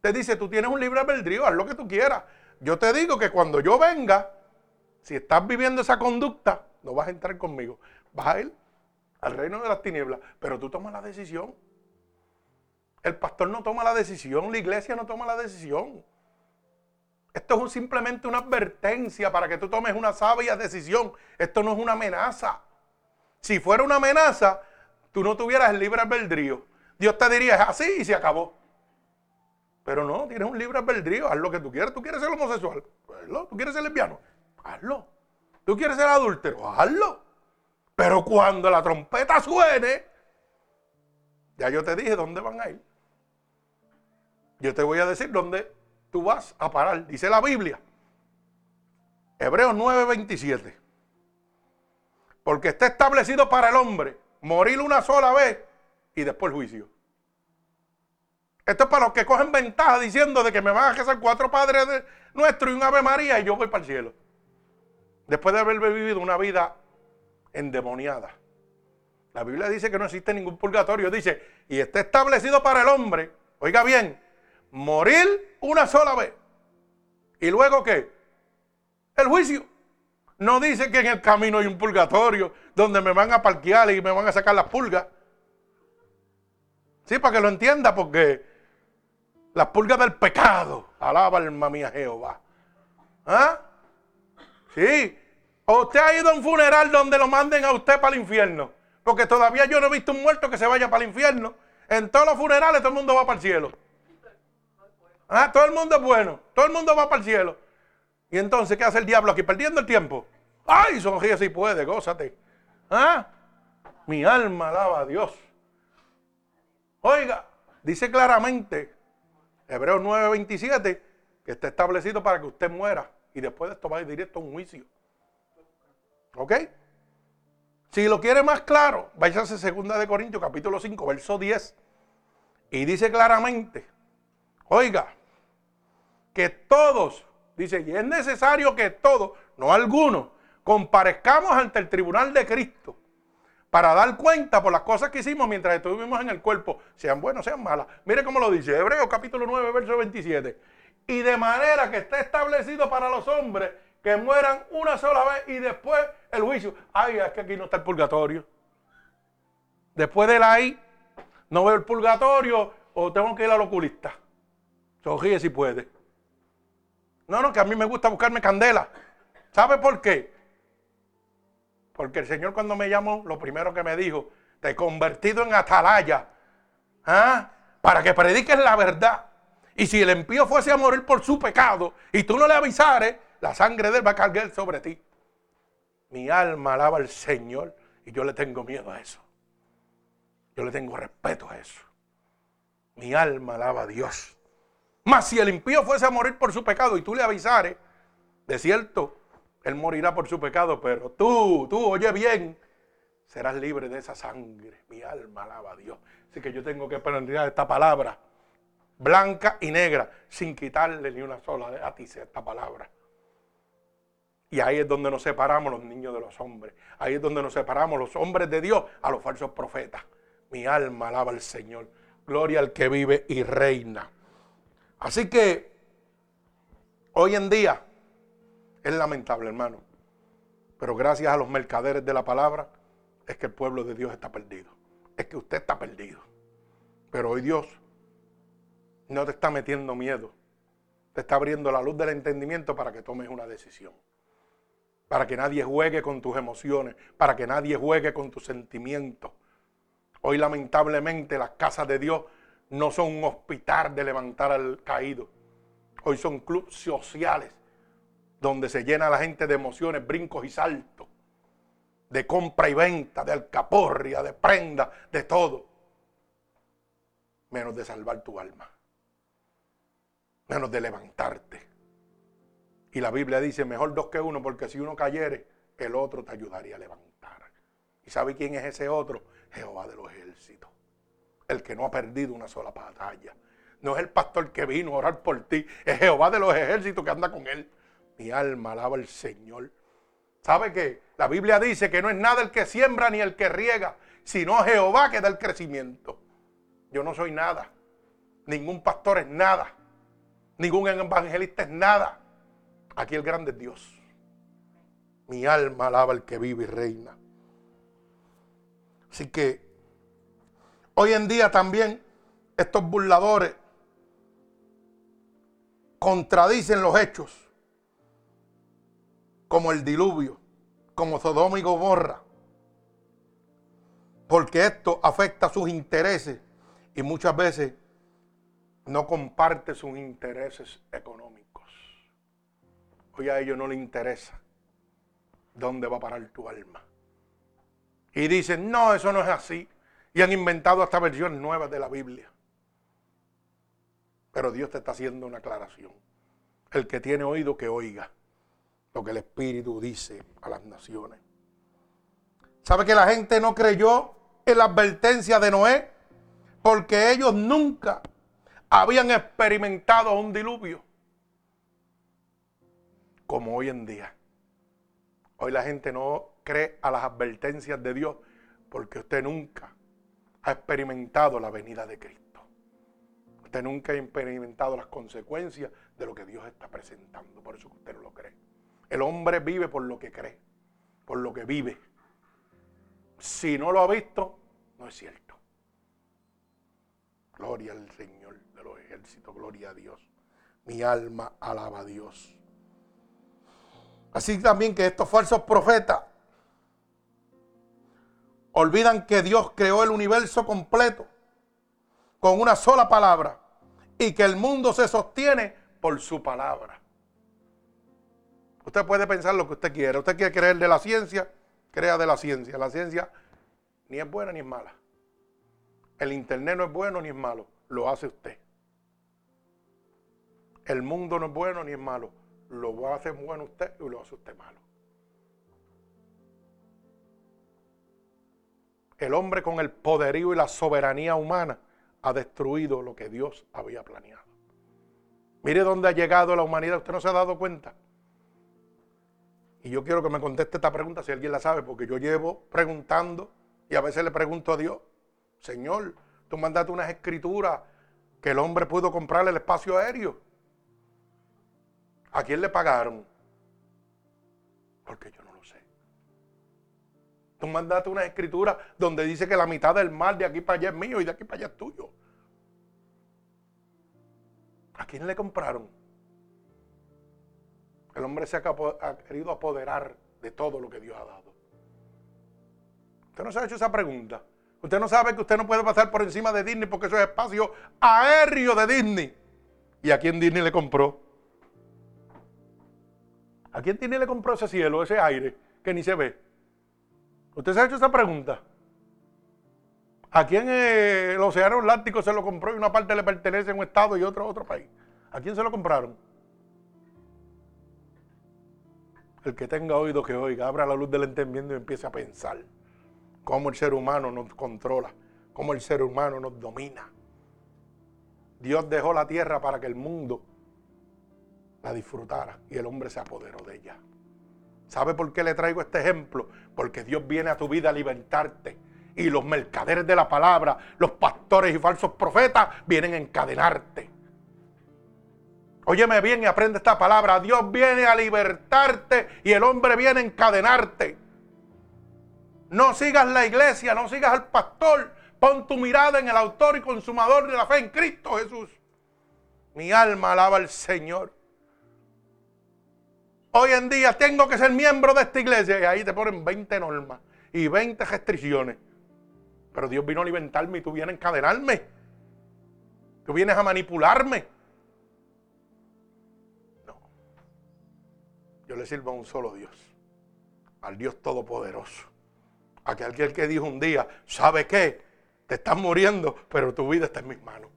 te dice, tú tienes un libre albedrío, haz lo que tú quieras. Yo te digo que cuando yo venga, si estás viviendo esa conducta, no vas a entrar conmigo. Vas a ir al reino de las tinieblas, pero tú tomas la decisión. El pastor no toma la decisión, la iglesia no toma la decisión. Esto es simplemente una advertencia para que tú tomes una sabia decisión. Esto no es una amenaza. Si fuera una amenaza, tú no tuvieras el libre albedrío. Dios te diría, es así y se acabó. Pero no, tienes un libre albedrío, haz lo que tú quieras. ¿Tú quieres ser homosexual? Hazlo. ¿Tú quieres ser lesbiano? Hazlo. ¿Tú quieres ser adúltero? Hazlo. Pero cuando la trompeta suene, ya yo te dije dónde van a ir. Yo te voy a decir dónde tú vas a parar. Dice la Biblia. Hebreos 9:27. Porque está establecido para el hombre morir una sola vez y después el juicio. Esto es para los que cogen ventaja diciendo de que me van a casar cuatro padres de nuestro y un Ave María y yo voy para el cielo. Después de haber vivido una vida endemoniada. La Biblia dice que no existe ningún purgatorio. Dice, y está establecido para el hombre, oiga bien, morir una sola vez. ¿Y luego qué? El juicio. No dice que en el camino hay un purgatorio donde me van a parquear y me van a sacar las pulgas. Sí, para que lo entienda, porque las pulgas del pecado. Alaba alma mía Jehová. ¿Ah? Sí. ¿O usted ha ido a un funeral donde lo manden a usted para el infierno? Porque todavía yo no he visto un muerto que se vaya para el infierno. En todos los funerales todo el mundo va para el cielo. ¿Ah? Todo el mundo es bueno. Todo el mundo va para el cielo. Y entonces, ¿qué hace el diablo aquí? Perdiendo el tiempo. Ay, sonríe si puede, gózate. ¿Ah? Mi alma alaba a Dios. Oiga, dice claramente, Hebreos 9:27, que está establecido para que usted muera y después de esto va directo a un juicio. ¿Ok? Si lo quiere más claro, váyase a 2 de Corintios capítulo 5, verso 10. Y dice claramente, oiga, que todos Dice, y es necesario que todos, no algunos, comparezcamos ante el tribunal de Cristo para dar cuenta por las cosas que hicimos mientras estuvimos en el cuerpo, sean buenas, sean malas. Mire cómo lo dice, Hebreos capítulo 9, verso 27. Y de manera que esté establecido para los hombres que mueran una sola vez y después el juicio. Ay, es que aquí no está el purgatorio. Después de la no veo el purgatorio o tengo que ir al oculista. Sonríe si puede. No, no, que a mí me gusta buscarme candela. ¿Sabe por qué? Porque el Señor cuando me llamó, lo primero que me dijo, te he convertido en atalaya. ¿ah? Para que prediques la verdad. Y si el impío fuese a morir por su pecado y tú no le avisares, la sangre de él va a cargar sobre ti. Mi alma alaba al Señor y yo le tengo miedo a eso. Yo le tengo respeto a eso. Mi alma alaba a Dios. Mas si el impío fuese a morir por su pecado y tú le avisares, de cierto, él morirá por su pecado, pero tú, tú, oye bien, serás libre de esa sangre. Mi alma alaba a Dios. Así que yo tengo que aprender esta palabra, blanca y negra, sin quitarle ni una sola a ti esta palabra. Y ahí es donde nos separamos los niños de los hombres. Ahí es donde nos separamos los hombres de Dios a los falsos profetas. Mi alma alaba al Señor. Gloria al que vive y reina. Así que hoy en día es lamentable, hermano. Pero gracias a los mercaderes de la palabra es que el pueblo de Dios está perdido. Es que usted está perdido. Pero hoy Dios no te está metiendo miedo. Te está abriendo la luz del entendimiento para que tomes una decisión. Para que nadie juegue con tus emociones. Para que nadie juegue con tus sentimientos. Hoy lamentablemente las casas de Dios no son un hospital de levantar al caído. Hoy son clubes sociales donde se llena la gente de emociones, brincos y saltos, de compra y venta, de alcaporria, de prenda, de todo. Menos de salvar tu alma. Menos de levantarte. Y la Biblia dice, mejor dos que uno, porque si uno cayere, el otro te ayudaría a levantar. ¿Y sabe quién es ese otro? Jehová de los ejércitos el que no ha perdido una sola batalla. No es el pastor que vino a orar por ti, es Jehová de los ejércitos que anda con él. Mi alma alaba al Señor. ¿Sabe qué? La Biblia dice que no es nada el que siembra ni el que riega, sino Jehová que da el crecimiento. Yo no soy nada. Ningún pastor es nada. Ningún evangelista es nada. Aquí el grande Dios. Mi alma alaba al que vive y reina. Así que Hoy en día también estos burladores contradicen los hechos, como el diluvio, como Sodoma y Gomorra, porque esto afecta sus intereses y muchas veces no comparte sus intereses económicos. Hoy a ellos no les interesa dónde va a parar tu alma. Y dicen, no, eso no es así. Y han inventado hasta versiones nuevas de la Biblia. Pero Dios te está haciendo una aclaración. El que tiene oído, que oiga lo que el Espíritu dice a las naciones. ¿Sabe que la gente no creyó en la advertencia de Noé? Porque ellos nunca habían experimentado un diluvio. Como hoy en día. Hoy la gente no cree a las advertencias de Dios porque usted nunca ha experimentado la venida de Cristo. Usted nunca ha experimentado las consecuencias de lo que Dios está presentando. Por eso usted no lo cree. El hombre vive por lo que cree, por lo que vive. Si no lo ha visto, no es cierto. Gloria al Señor de los ejércitos, gloria a Dios. Mi alma alaba a Dios. Así también que estos falsos profetas olvidan que Dios creó el universo completo con una sola palabra y que el mundo se sostiene por su palabra. Usted puede pensar lo que usted quiera. Usted quiere creer de la ciencia, crea de la ciencia. La ciencia ni es buena ni es mala. El internet no es bueno ni es malo. Lo hace usted. El mundo no es bueno ni es malo. Lo hacer bueno usted y lo hace usted malo. El hombre con el poderío y la soberanía humana ha destruido lo que Dios había planeado. Mire dónde ha llegado la humanidad. ¿Usted no se ha dado cuenta? Y yo quiero que me conteste esta pregunta si alguien la sabe, porque yo llevo preguntando y a veces le pregunto a Dios, Señor, tú mandaste unas escrituras que el hombre pudo comprar el espacio aéreo. ¿A quién le pagaron? Porque yo. Tú mandaste unas escrituras donde dice que la mitad del mar de aquí para allá es mío y de aquí para allá es tuyo. ¿A quién le compraron? El hombre se ha querido apoderar de todo lo que Dios ha dado. Usted no se ha hecho esa pregunta. Usted no sabe que usted no puede pasar por encima de Disney porque eso es espacio aéreo de Disney. ¿Y a quién Disney le compró? ¿A quién Disney le compró ese cielo, ese aire que ni se ve? ¿Usted se ha hecho esa pregunta? ¿A quién eh, el Océano Atlántico se lo compró y una parte le pertenece a un estado y otra a otro país? ¿A quién se lo compraron? El que tenga oído que oiga, abra la luz del entendimiento y empiece a pensar cómo el ser humano nos controla, cómo el ser humano nos domina. Dios dejó la tierra para que el mundo la disfrutara y el hombre se apoderó de ella. ¿Sabe por qué le traigo este ejemplo? Porque Dios viene a tu vida a libertarte y los mercaderes de la palabra, los pastores y falsos profetas vienen a encadenarte. Óyeme bien y aprende esta palabra. Dios viene a libertarte y el hombre viene a encadenarte. No sigas la iglesia, no sigas al pastor. Pon tu mirada en el autor y consumador de la fe en Cristo Jesús. Mi alma alaba al Señor. Hoy en día tengo que ser miembro de esta iglesia y ahí te ponen 20 normas y 20 restricciones. Pero Dios vino a alimentarme y tú vienes a encadenarme. Tú vienes a manipularme. No. Yo le sirvo a un solo Dios. Al Dios Todopoderoso. Aquel que dijo un día, ¿sabe qué? Te estás muriendo, pero tu vida está en mis manos.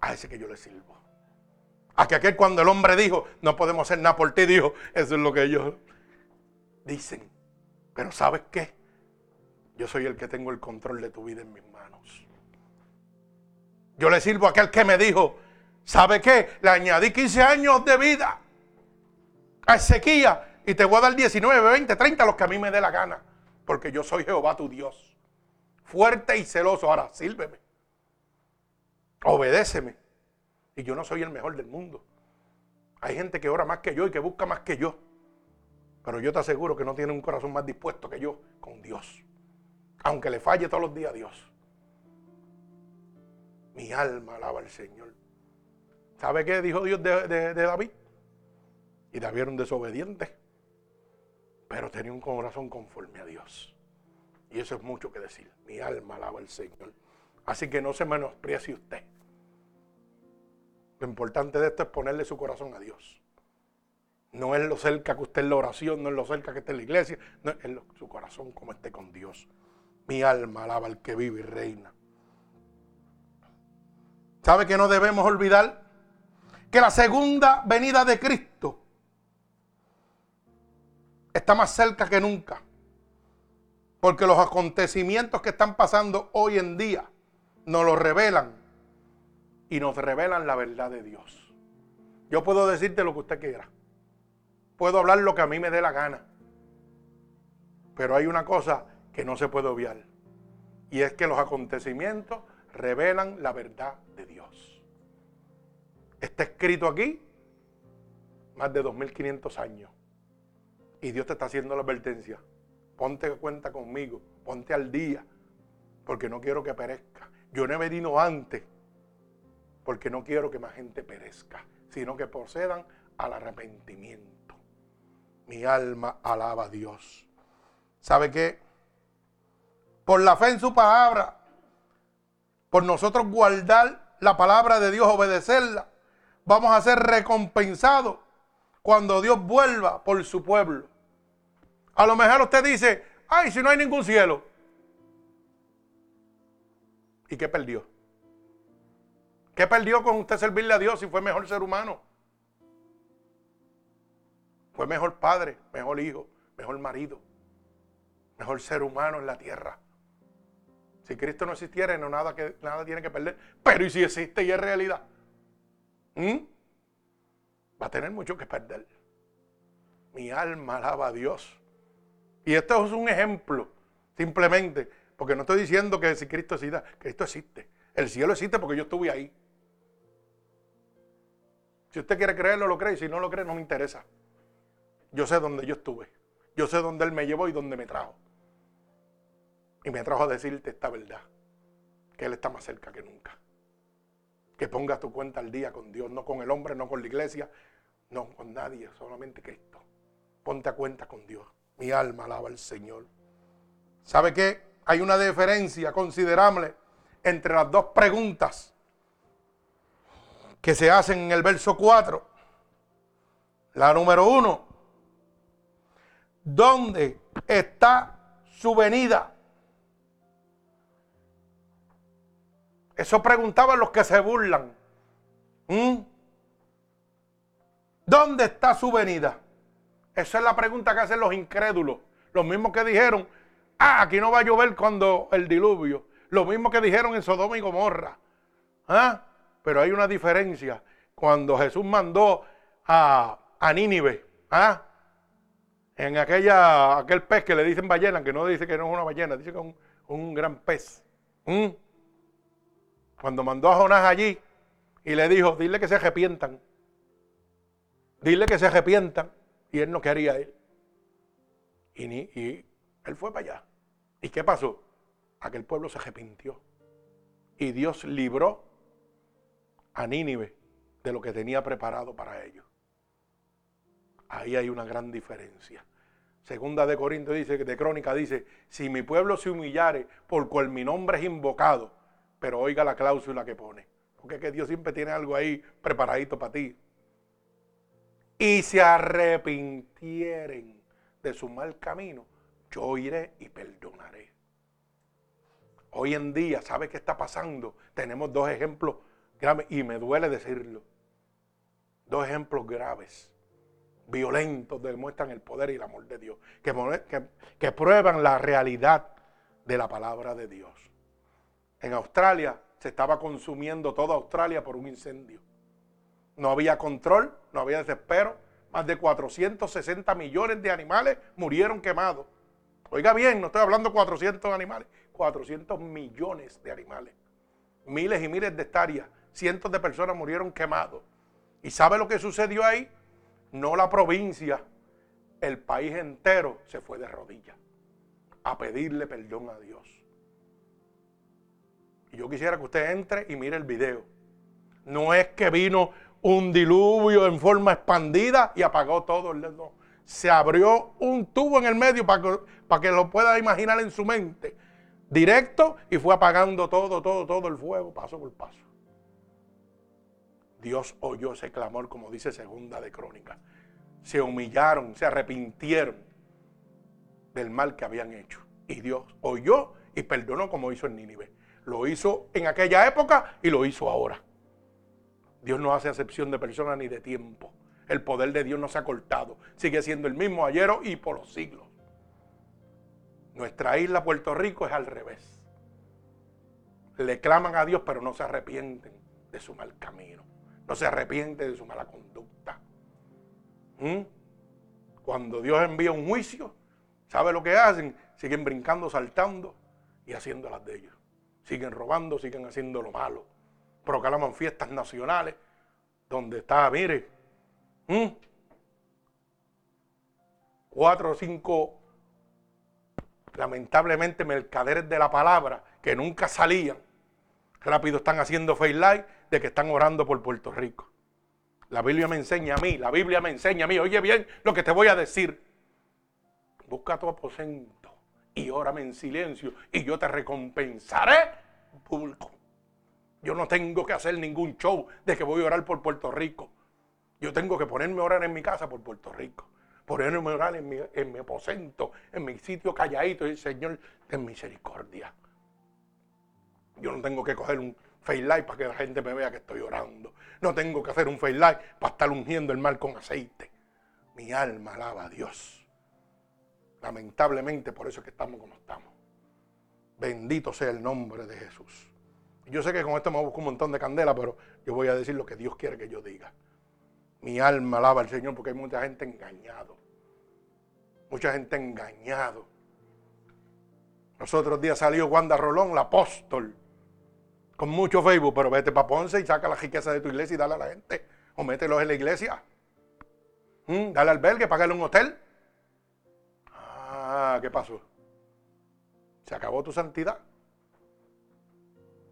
A ese que yo le sirvo. A que aquel cuando el hombre dijo, no podemos hacer nada por ti, dijo, eso es lo que ellos dicen. Pero ¿sabes qué? Yo soy el que tengo el control de tu vida en mis manos. Yo le sirvo a aquel que me dijo, ¿sabe qué? Le añadí 15 años de vida a sequía y te voy a dar 19, 20, 30, los que a mí me dé la gana. Porque yo soy Jehová tu Dios. Fuerte y celoso. Ahora, sírveme. Obedéceme. Y yo no soy el mejor del mundo. Hay gente que ora más que yo y que busca más que yo. Pero yo te aseguro que no tiene un corazón más dispuesto que yo con Dios aunque le falle todos los días a Dios. Mi alma alaba al Señor. ¿Sabe qué dijo Dios de, David? Y David era un desobediente, pero tenía un corazón conforme a Dios. Y eso es mucho que decir. Mi alma alaba al Señor. Así que no se menosprecie usted. Lo importante de esto es ponerle su corazón a Dios. No es lo cerca que usted en la oración, no es lo cerca que esté en la iglesia, no es su corazón como esté con Dios. Mi alma alaba al que vive y reina. ¿Sabe que no debemos olvidar? Que la segunda venida de Cristo está más cerca que nunca. Porque los acontecimientos que están pasando hoy en día nos lo revelan y nos revelan la verdad de Dios. Yo puedo decirte lo que usted quiera. Puedo hablar lo que a mí me dé la gana. Pero hay una cosa que no se puede obviar. Y es que los acontecimientos revelan la verdad de Dios. Está escrito aquí más de 2500 años. Y Dios te está haciendo la advertencia. Ponte cuenta conmigo, ponte al día, porque no quiero que perezca. Yo no he venido antes, porque no quiero que más gente perezca, sino que procedan al arrepentimiento. Mi alma alaba a Dios. ¿Sabe qué? Por la fe en su palabra, por nosotros guardar la palabra de Dios, obedecerla, vamos a ser recompensados cuando Dios vuelva por su pueblo. A lo mejor usted dice, ay, si no hay ningún cielo. ¿Y qué perdió? ¿Qué perdió con usted servirle a Dios si fue mejor ser humano? Fue mejor padre, mejor hijo, mejor marido, mejor ser humano en la tierra. Si Cristo no existiera, no nada, que, nada tiene que perder. Pero ¿y si existe y es realidad? ¿Mm? Va a tener mucho que perder. Mi alma alaba a Dios. Y esto es un ejemplo, simplemente, porque no estoy diciendo que si Cristo existe, Cristo existe. El cielo existe porque yo estuve ahí. Si usted quiere creerlo, lo cree. Y si no lo cree, no me interesa. Yo sé dónde yo estuve. Yo sé dónde Él me llevó y dónde me trajo. Y me trajo a decirte esta verdad. Que Él está más cerca que nunca. Que pongas tu cuenta al día con Dios. No con el hombre, no con la iglesia. No con nadie. Solamente Cristo. Ponte a cuenta con Dios. Mi alma alaba al Señor. ¿Sabe qué? Hay una diferencia considerable entre las dos preguntas que se hacen en el verso 4. La número uno, ¿dónde está su venida? Eso preguntaban los que se burlan. ¿Mm? ¿Dónde está su venida? Esa es la pregunta que hacen los incrédulos. Los mismos que dijeron, ah, aquí no va a llover cuando el diluvio. Lo mismo que dijeron en Sodoma y Gomorra. ¿Ah? Pero hay una diferencia. Cuando Jesús mandó a, a Nínive, ¿ah? en aquella, aquel pez que le dicen ballena, que no dice que no es una ballena, dice que es un, gran pez. Cuando mandó a Jonás allí y le dijo, dile que se arrepientan. Dile que se arrepientan. Y él no quería ir. Y, ni, y él fue para allá. ¿Y qué pasó? Aquel pueblo se arrepintió. Y Dios libró a Nínive de lo que tenía preparado para ellos. Ahí hay una gran diferencia. Segunda de Corinto dice, de Crónica dice, si mi pueblo se humillare por cual mi nombre es invocado, pero oiga la cláusula que pone. Porque es que Dios siempre tiene algo ahí preparadito para ti y se arrepintieren de su mal camino, yo iré y perdonaré. Hoy en día, ¿sabe qué está pasando? Tenemos dos ejemplos y me duele decirlo. Dos ejemplos graves, violentos, demuestran el poder y el amor de Dios, que, que prueban la realidad de la palabra de Dios. En Australia se estaba consumiendo toda Australia por un incendio. No había control, no había desespero. Más de 460 millones de animales murieron quemados. Oiga bien, no estoy hablando de 400 animales, 400 millones de animales. Miles y miles de hectáreas, cientos de personas murieron quemados. ¿Y sabe lo que sucedió ahí? No la provincia, el país entero se fue de rodillas a pedirle perdón a Dios. Y yo quisiera que usted entre y mire el video. No es que vino un diluvio en forma expandida y apagó todo. el Se abrió un tubo en el medio para que, para que lo pueda imaginar en su mente. directo y fue apagando todo, todo, todo el fuego, paso por paso. Dios oyó ese clamor, como dice segunda de Crónica. Se humillaron, se arrepintieron del mal que habían hecho. Y Dios oyó y perdonó como hizo en Nínive. Lo hizo en aquella época y lo hizo ahora. Dios no hace acepción de personas ni de tiempo. El poder de Dios no se ha cortado. Sigue siendo el mismo ayer y por los siglos. Nuestra isla Puerto Rico es al revés. Le claman a Dios pero no se arrepienten de su mal camino. No se arrepienten de su mala conducta. ¿Mm? Cuando Dios envía un juicio, ¿sabe lo que hacen? Siguen brincando, saltando y haciendo las de ellos. Siguen robando, siguen haciendo lo malo. Proclaman fiestas nacionales donde está, mire, cuatro o cinco, lamentablemente, mercaderes de la palabra que nunca salían. Rápido están haciendo face live de que están orando por Puerto Rico. La Biblia me enseña a mí, la Biblia me enseña a mí. Oye bien lo que te voy a decir. Busca tu aposento y órame en silencio y yo te recompensaré público. Yo no tengo que hacer ningún show de que voy a orar por Puerto Rico. Yo tengo que ponerme a orar en mi casa por Puerto Rico. Ponerme a orar en mi, en mi aposento, en mi sitio calladito y Señor, ten misericordia. Yo no tengo que coger un face para que la gente me vea que estoy orando. No tengo que hacer un face para estar ungiendo el mal con aceite. Mi alma alaba a Dios. Lamentablemente por eso es que estamos como estamos. Bendito sea el nombre de Jesús. Yo sé que con esto me busco un montón de candela, pero yo voy a decir lo que Dios quiere que yo diga. Mi alma alaba al Señor porque hay mucha gente engañado. Mucha gente engañado. Nosotros días salió Wanda Rolón, la apóstol, con mucho Facebook, pero vete para Ponce y saca la riqueza de tu iglesia y dale a la gente. O mételos en la iglesia. ¿Mm? Dale albergue, págale un hotel. Ah, ¿qué pasó? Se acabó tu santidad.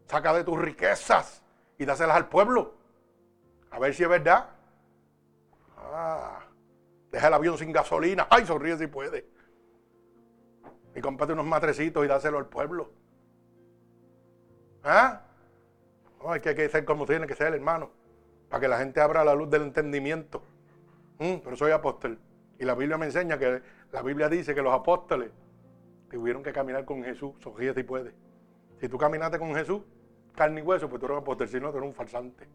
Saca de tus riquezas y dáselas al pueblo. A ver si es verdad. Ah, deja el avión sin gasolina. Ay, sonríe si puede. Y cómprate unos matrecitos y dáselo al pueblo. ¿Ah? Hay que ser como tiene que ser, hermano. Para que la gente abra la luz del entendimiento. Mm, pero soy apóstol. Y la Biblia me enseña que la Biblia dice que los apóstoles tuvieron que caminar con Jesús. Sonríe si puede. Si tú caminaste con Jesús, carne y hueso, pues tú eres apóstol. Si no, tú eres un falsante.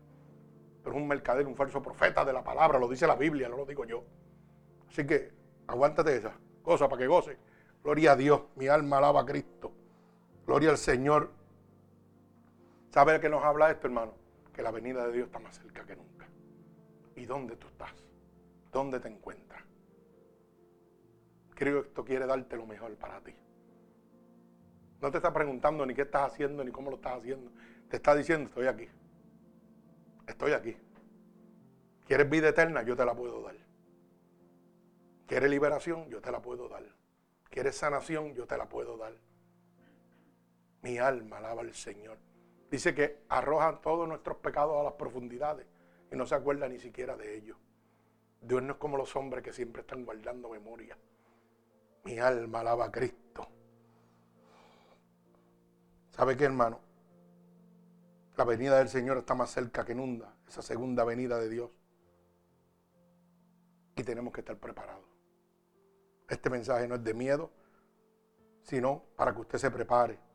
Tú eres un mercader, un falso profeta de la palabra. Lo dice la Biblia, no lo digo yo. Así que aguántate esa cosa para que goce. Gloria a Dios. Mi alma alaba a Cristo. Gloria al Señor. ¿Sabe que nos habla esto, hermano? Que la venida de Dios está más cerca que nunca. ¿Y dónde tú estás? ¿Dónde te encuentras? Creo que esto quiere darte lo mejor para ti. No te está preguntando ni qué estás haciendo ni cómo lo estás haciendo. Te está diciendo, estoy aquí. Estoy aquí. ¿Quieres vida eterna? Yo te la puedo dar. ¿Quieres liberación? Yo te la puedo dar. ¿Quieres sanación? Yo te la puedo dar. Mi alma alaba al Señor. Dice que arrojan todos nuestros pecados a las profundidades y no se acuerda ni siquiera de ellos. Dios no es como los hombres que siempre están guardando memoria. Mi alma alaba a Cristo. ¿Sabe qué, hermano? La venida del Señor está más cerca que nunca, esa segunda venida de Dios. Y tenemos que estar preparados. Este mensaje no es de miedo, sino para que usted se prepare.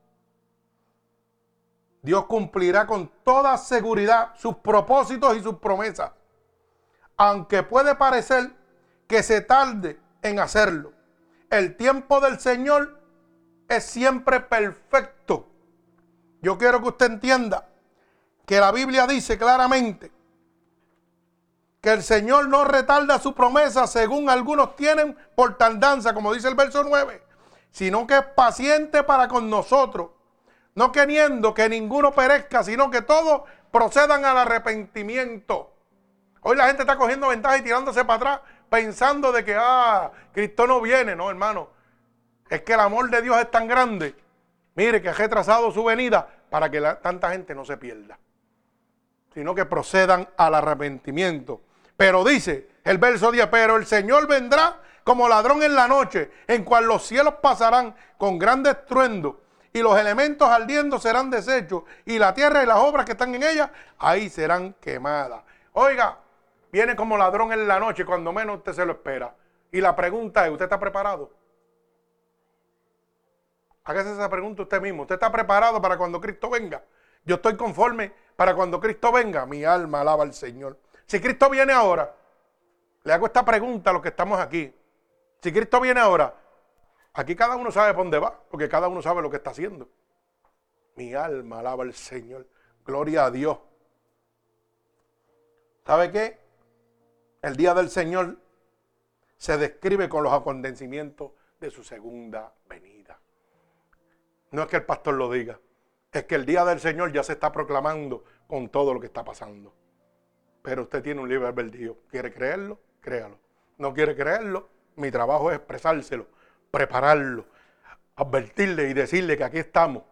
Dios cumplirá con toda seguridad sus propósitos y sus promesas, aunque puede parecer que se tarde en hacerlo el tiempo del Señor es siempre perfecto. Yo quiero que usted entienda que la Biblia dice claramente que el Señor no retarda su promesa según algunos tienen por tardanza, como dice el verso 9, sino que es paciente para con nosotros, no queriendo que ninguno perezca, sino que todos procedan al arrepentimiento. Hoy la gente está cogiendo ventaja y tirándose para atrás pensando de que, ah, Cristo no viene. No, hermano. Es que el amor de Dios es tan grande. Mire, que ha retrasado su venida para que tanta gente no se pierda. Sino que procedan al arrepentimiento. Pero dice el verso 10, pero el Señor vendrá como ladrón en la noche, en cual los cielos pasarán con gran estruendo y los elementos ardiendo serán deshechos, y la tierra y las obras que están en ella, ahí serán quemadas. Oiga, viene como ladrón en la noche cuando menos usted se lo espera. Y la pregunta es, ¿usted está preparado? Hágase esa pregunta usted mismo. ¿Usted está preparado para cuando Cristo venga? Yo estoy conforme para cuando Cristo venga. Mi alma alaba al Señor. Si Cristo viene ahora, le hago esta pregunta a los que estamos aquí. Si Cristo viene ahora, Aquí cada uno sabe por dónde va, porque cada uno sabe lo que está haciendo. Mi alma alaba al Señor. Gloria a Dios. ¿Sabe qué? El día del Señor se describe con los acontecimientos de su segunda venida. No es que el pastor lo diga, es que el día del Señor ya se está proclamando con todo lo que está pasando. Pero usted tiene un libre albedrío. ¿Quiere creerlo? Créalo. ¿No quiere creerlo? Mi trabajo es expresárselo prepararlo, advertirle y decirle que aquí estamos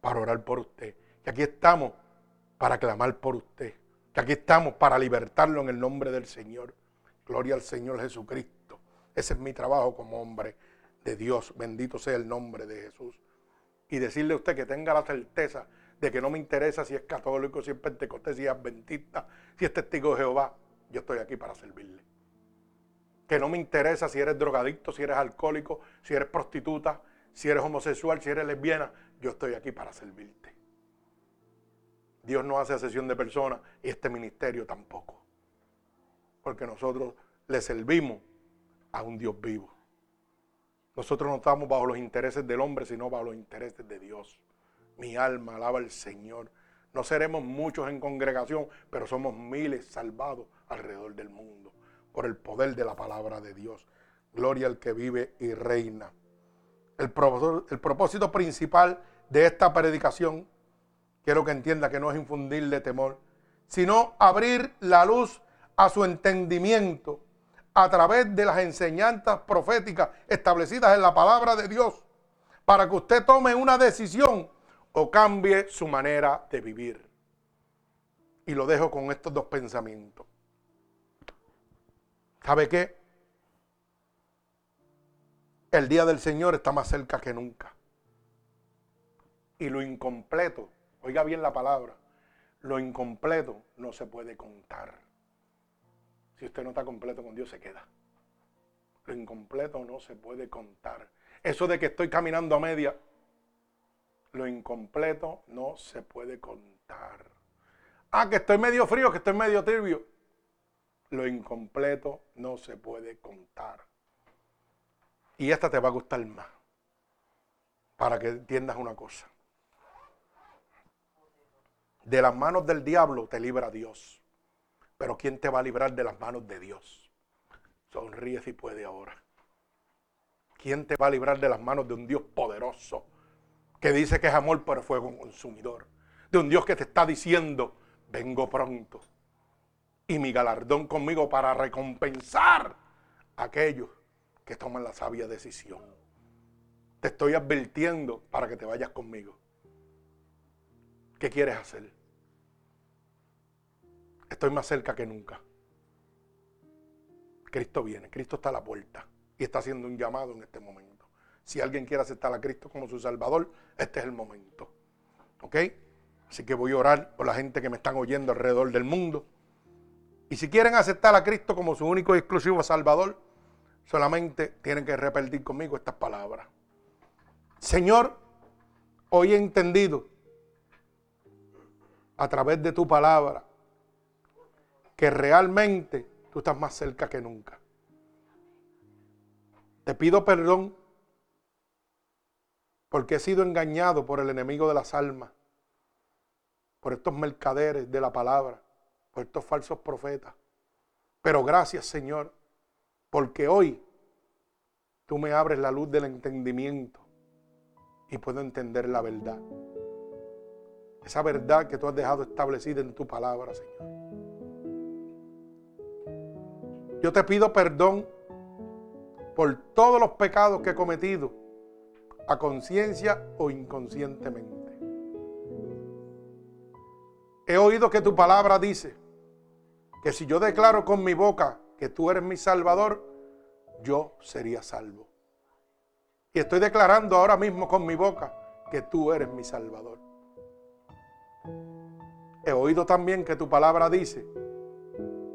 para orar por usted, que aquí estamos para clamar por usted, que aquí estamos para libertarlo en el nombre del Señor. Gloria al Señor Jesucristo. Ese es mi trabajo como hombre de Dios. Bendito sea el nombre de Jesús. Y decirle a usted que tenga la certeza de que no me interesa si es católico, si es pentecostés, si es adventista, si es testigo de Jehová. Yo estoy aquí para servirle que no me interesa si eres drogadicto, si eres alcohólico, si eres prostituta, si eres homosexual, si eres lesbiana. Yo estoy aquí para servirte. Dios no hace sesión de personas y este ministerio tampoco. Porque nosotros le servimos a un Dios vivo. Nosotros no estamos bajo los intereses del hombre, sino bajo los intereses de Dios. Mi alma alaba al Señor. No seremos muchos en congregación, pero somos miles salvados alrededor del mundo por el poder de la palabra de Dios. Gloria al que vive y reina. El el propósito principal de esta predicación, quiero que entienda que no es infundirle temor, sino abrir la luz a su entendimiento a través de las enseñanzas proféticas establecidas en la palabra de Dios, para que usted tome una decisión o cambie su manera de vivir. Y lo dejo con estos dos pensamientos. ¿Sabe qué? El día del Señor está más cerca que nunca. Y lo incompleto, oiga bien la palabra, lo incompleto no se puede contar. Si usted no está completo con Dios, se queda. Lo incompleto no se puede contar. Eso de que estoy caminando a media, lo incompleto no se puede contar. Ah, que estoy medio frío, que estoy medio tibio. Lo incompleto no se puede contar. Y esta te va a gustar más. Para que entiendas una cosa. De las manos del diablo te libra Dios. Pero ¿quién te va a librar de las manos de Dios? Sonríe si puede ahora. ¿Quién te va a librar de las manos de un Dios poderoso? Que dice que es amor pero fuego consumidor. De un Dios que te está diciendo, vengo pronto y mi galardón conmigo para recompensar a aquellos que toman la sabia decisión. Te estoy advirtiendo para que te vayas conmigo. ¿Qué quieres hacer? Estoy más cerca que nunca. Cristo viene, Cristo está a la puerta y está haciendo un llamado en este momento. Si alguien quiere aceptar a Cristo como su Salvador, este es el momento. ¿Ok? Así que voy a orar por la gente que me están oyendo alrededor del mundo. Y si quieren aceptar a Cristo como su único y exclusivo Salvador, solamente tienen que repetir conmigo estas palabras. Señor, hoy he entendido a través de tu palabra que realmente tú estás más cerca que nunca. Te pido perdón porque he sido engañado por el enemigo de las almas, por estos mercaderes de la palabra por estos falsos profetas. Pero gracias Señor, porque hoy tú me abres la luz del entendimiento y puedo entender la verdad. Esa verdad que tú has dejado establecida en tu palabra, Señor. Yo te pido perdón por todos los pecados que he cometido, a conciencia o inconscientemente. He oído que tu palabra dice que si yo declaro con mi boca que tú eres mi salvador, yo sería salvo. Y estoy declarando ahora mismo con mi boca que tú eres mi Salvador. He oído también que tu palabra dice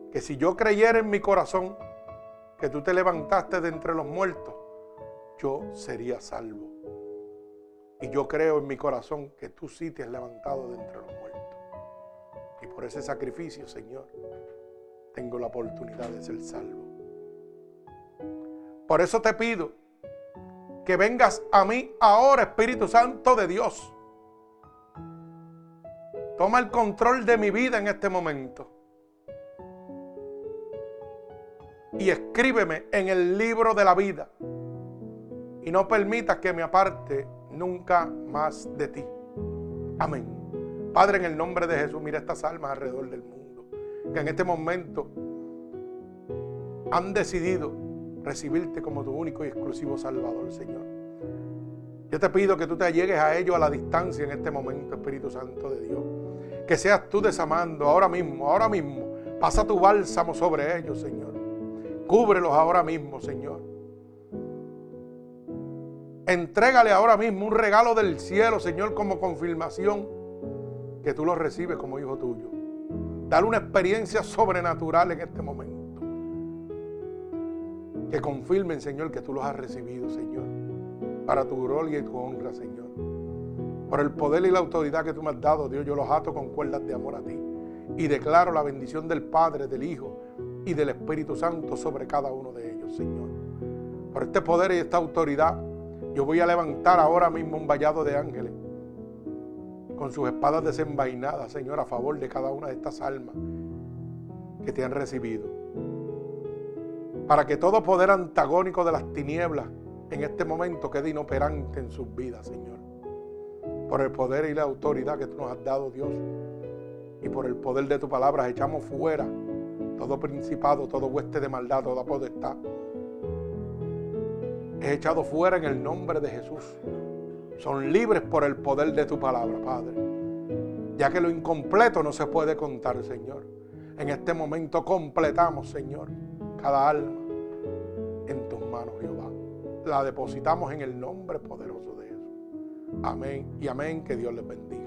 que si yo creyera en mi corazón que tú te levantaste de entre los muertos, yo sería salvo. Y yo creo en mi corazón que tú sí te has levantado de entre los muertos. Y por ese sacrificio, Señor, tengo la oportunidad de ser salvo. Por eso te pido que vengas a mí ahora, Espíritu Santo de Dios. Toma el control de mi vida en este momento. Y escríbeme en el libro de la vida. Y no permitas que me aparte nunca más de ti. Amén. Padre, en el nombre de Jesús, mira estas almas alrededor del mundo. Que en este momento han decidido recibirte como tu único y exclusivo Salvador, Señor. Yo te pido que tú te llegues a ellos a la distancia en este momento, Espíritu Santo de Dios. Que seas tú desamando ahora mismo, ahora mismo. Pasa tu bálsamo sobre ellos, Señor. Cúbrelos ahora mismo, Señor. Entrégale ahora mismo un regalo del cielo, Señor, como confirmación que tú los recibes como hijo tuyo. Dale una experiencia sobrenatural en este momento que confirmen, Señor, que tú los has recibido, Señor, para tu gloria y tu honra, Señor. Por el poder y la autoridad que tú me has dado, Dios, yo los ato con cuerdas de amor a ti. Y declaro la bendición del Padre, del Hijo y del Espíritu Santo sobre cada uno de ellos, Señor. Por este poder y esta autoridad, yo voy a levantar ahora mismo un vallado de ángeles con sus espadas desenvainadas, Señor, a favor de cada una de estas almas que te han recibido para que todo poder antagónico de las tinieblas en este momento quede inoperante en sus vidas, Señor. Por el poder y la autoridad que tú nos has dado, Dios, y por el poder de tu palabra, echamos fuera todo principado, todo hueste de maldad, toda potestad. Es echado fuera en el nombre de Jesús. Son libres por el poder de tu palabra, Padre. Ya que lo incompleto no se puede contar, Señor. En este momento completamos, Señor cada alma en tus manos, Jehová. La depositamos en el nombre poderoso de Jesús. Amén y amén. Que Dios les bendiga.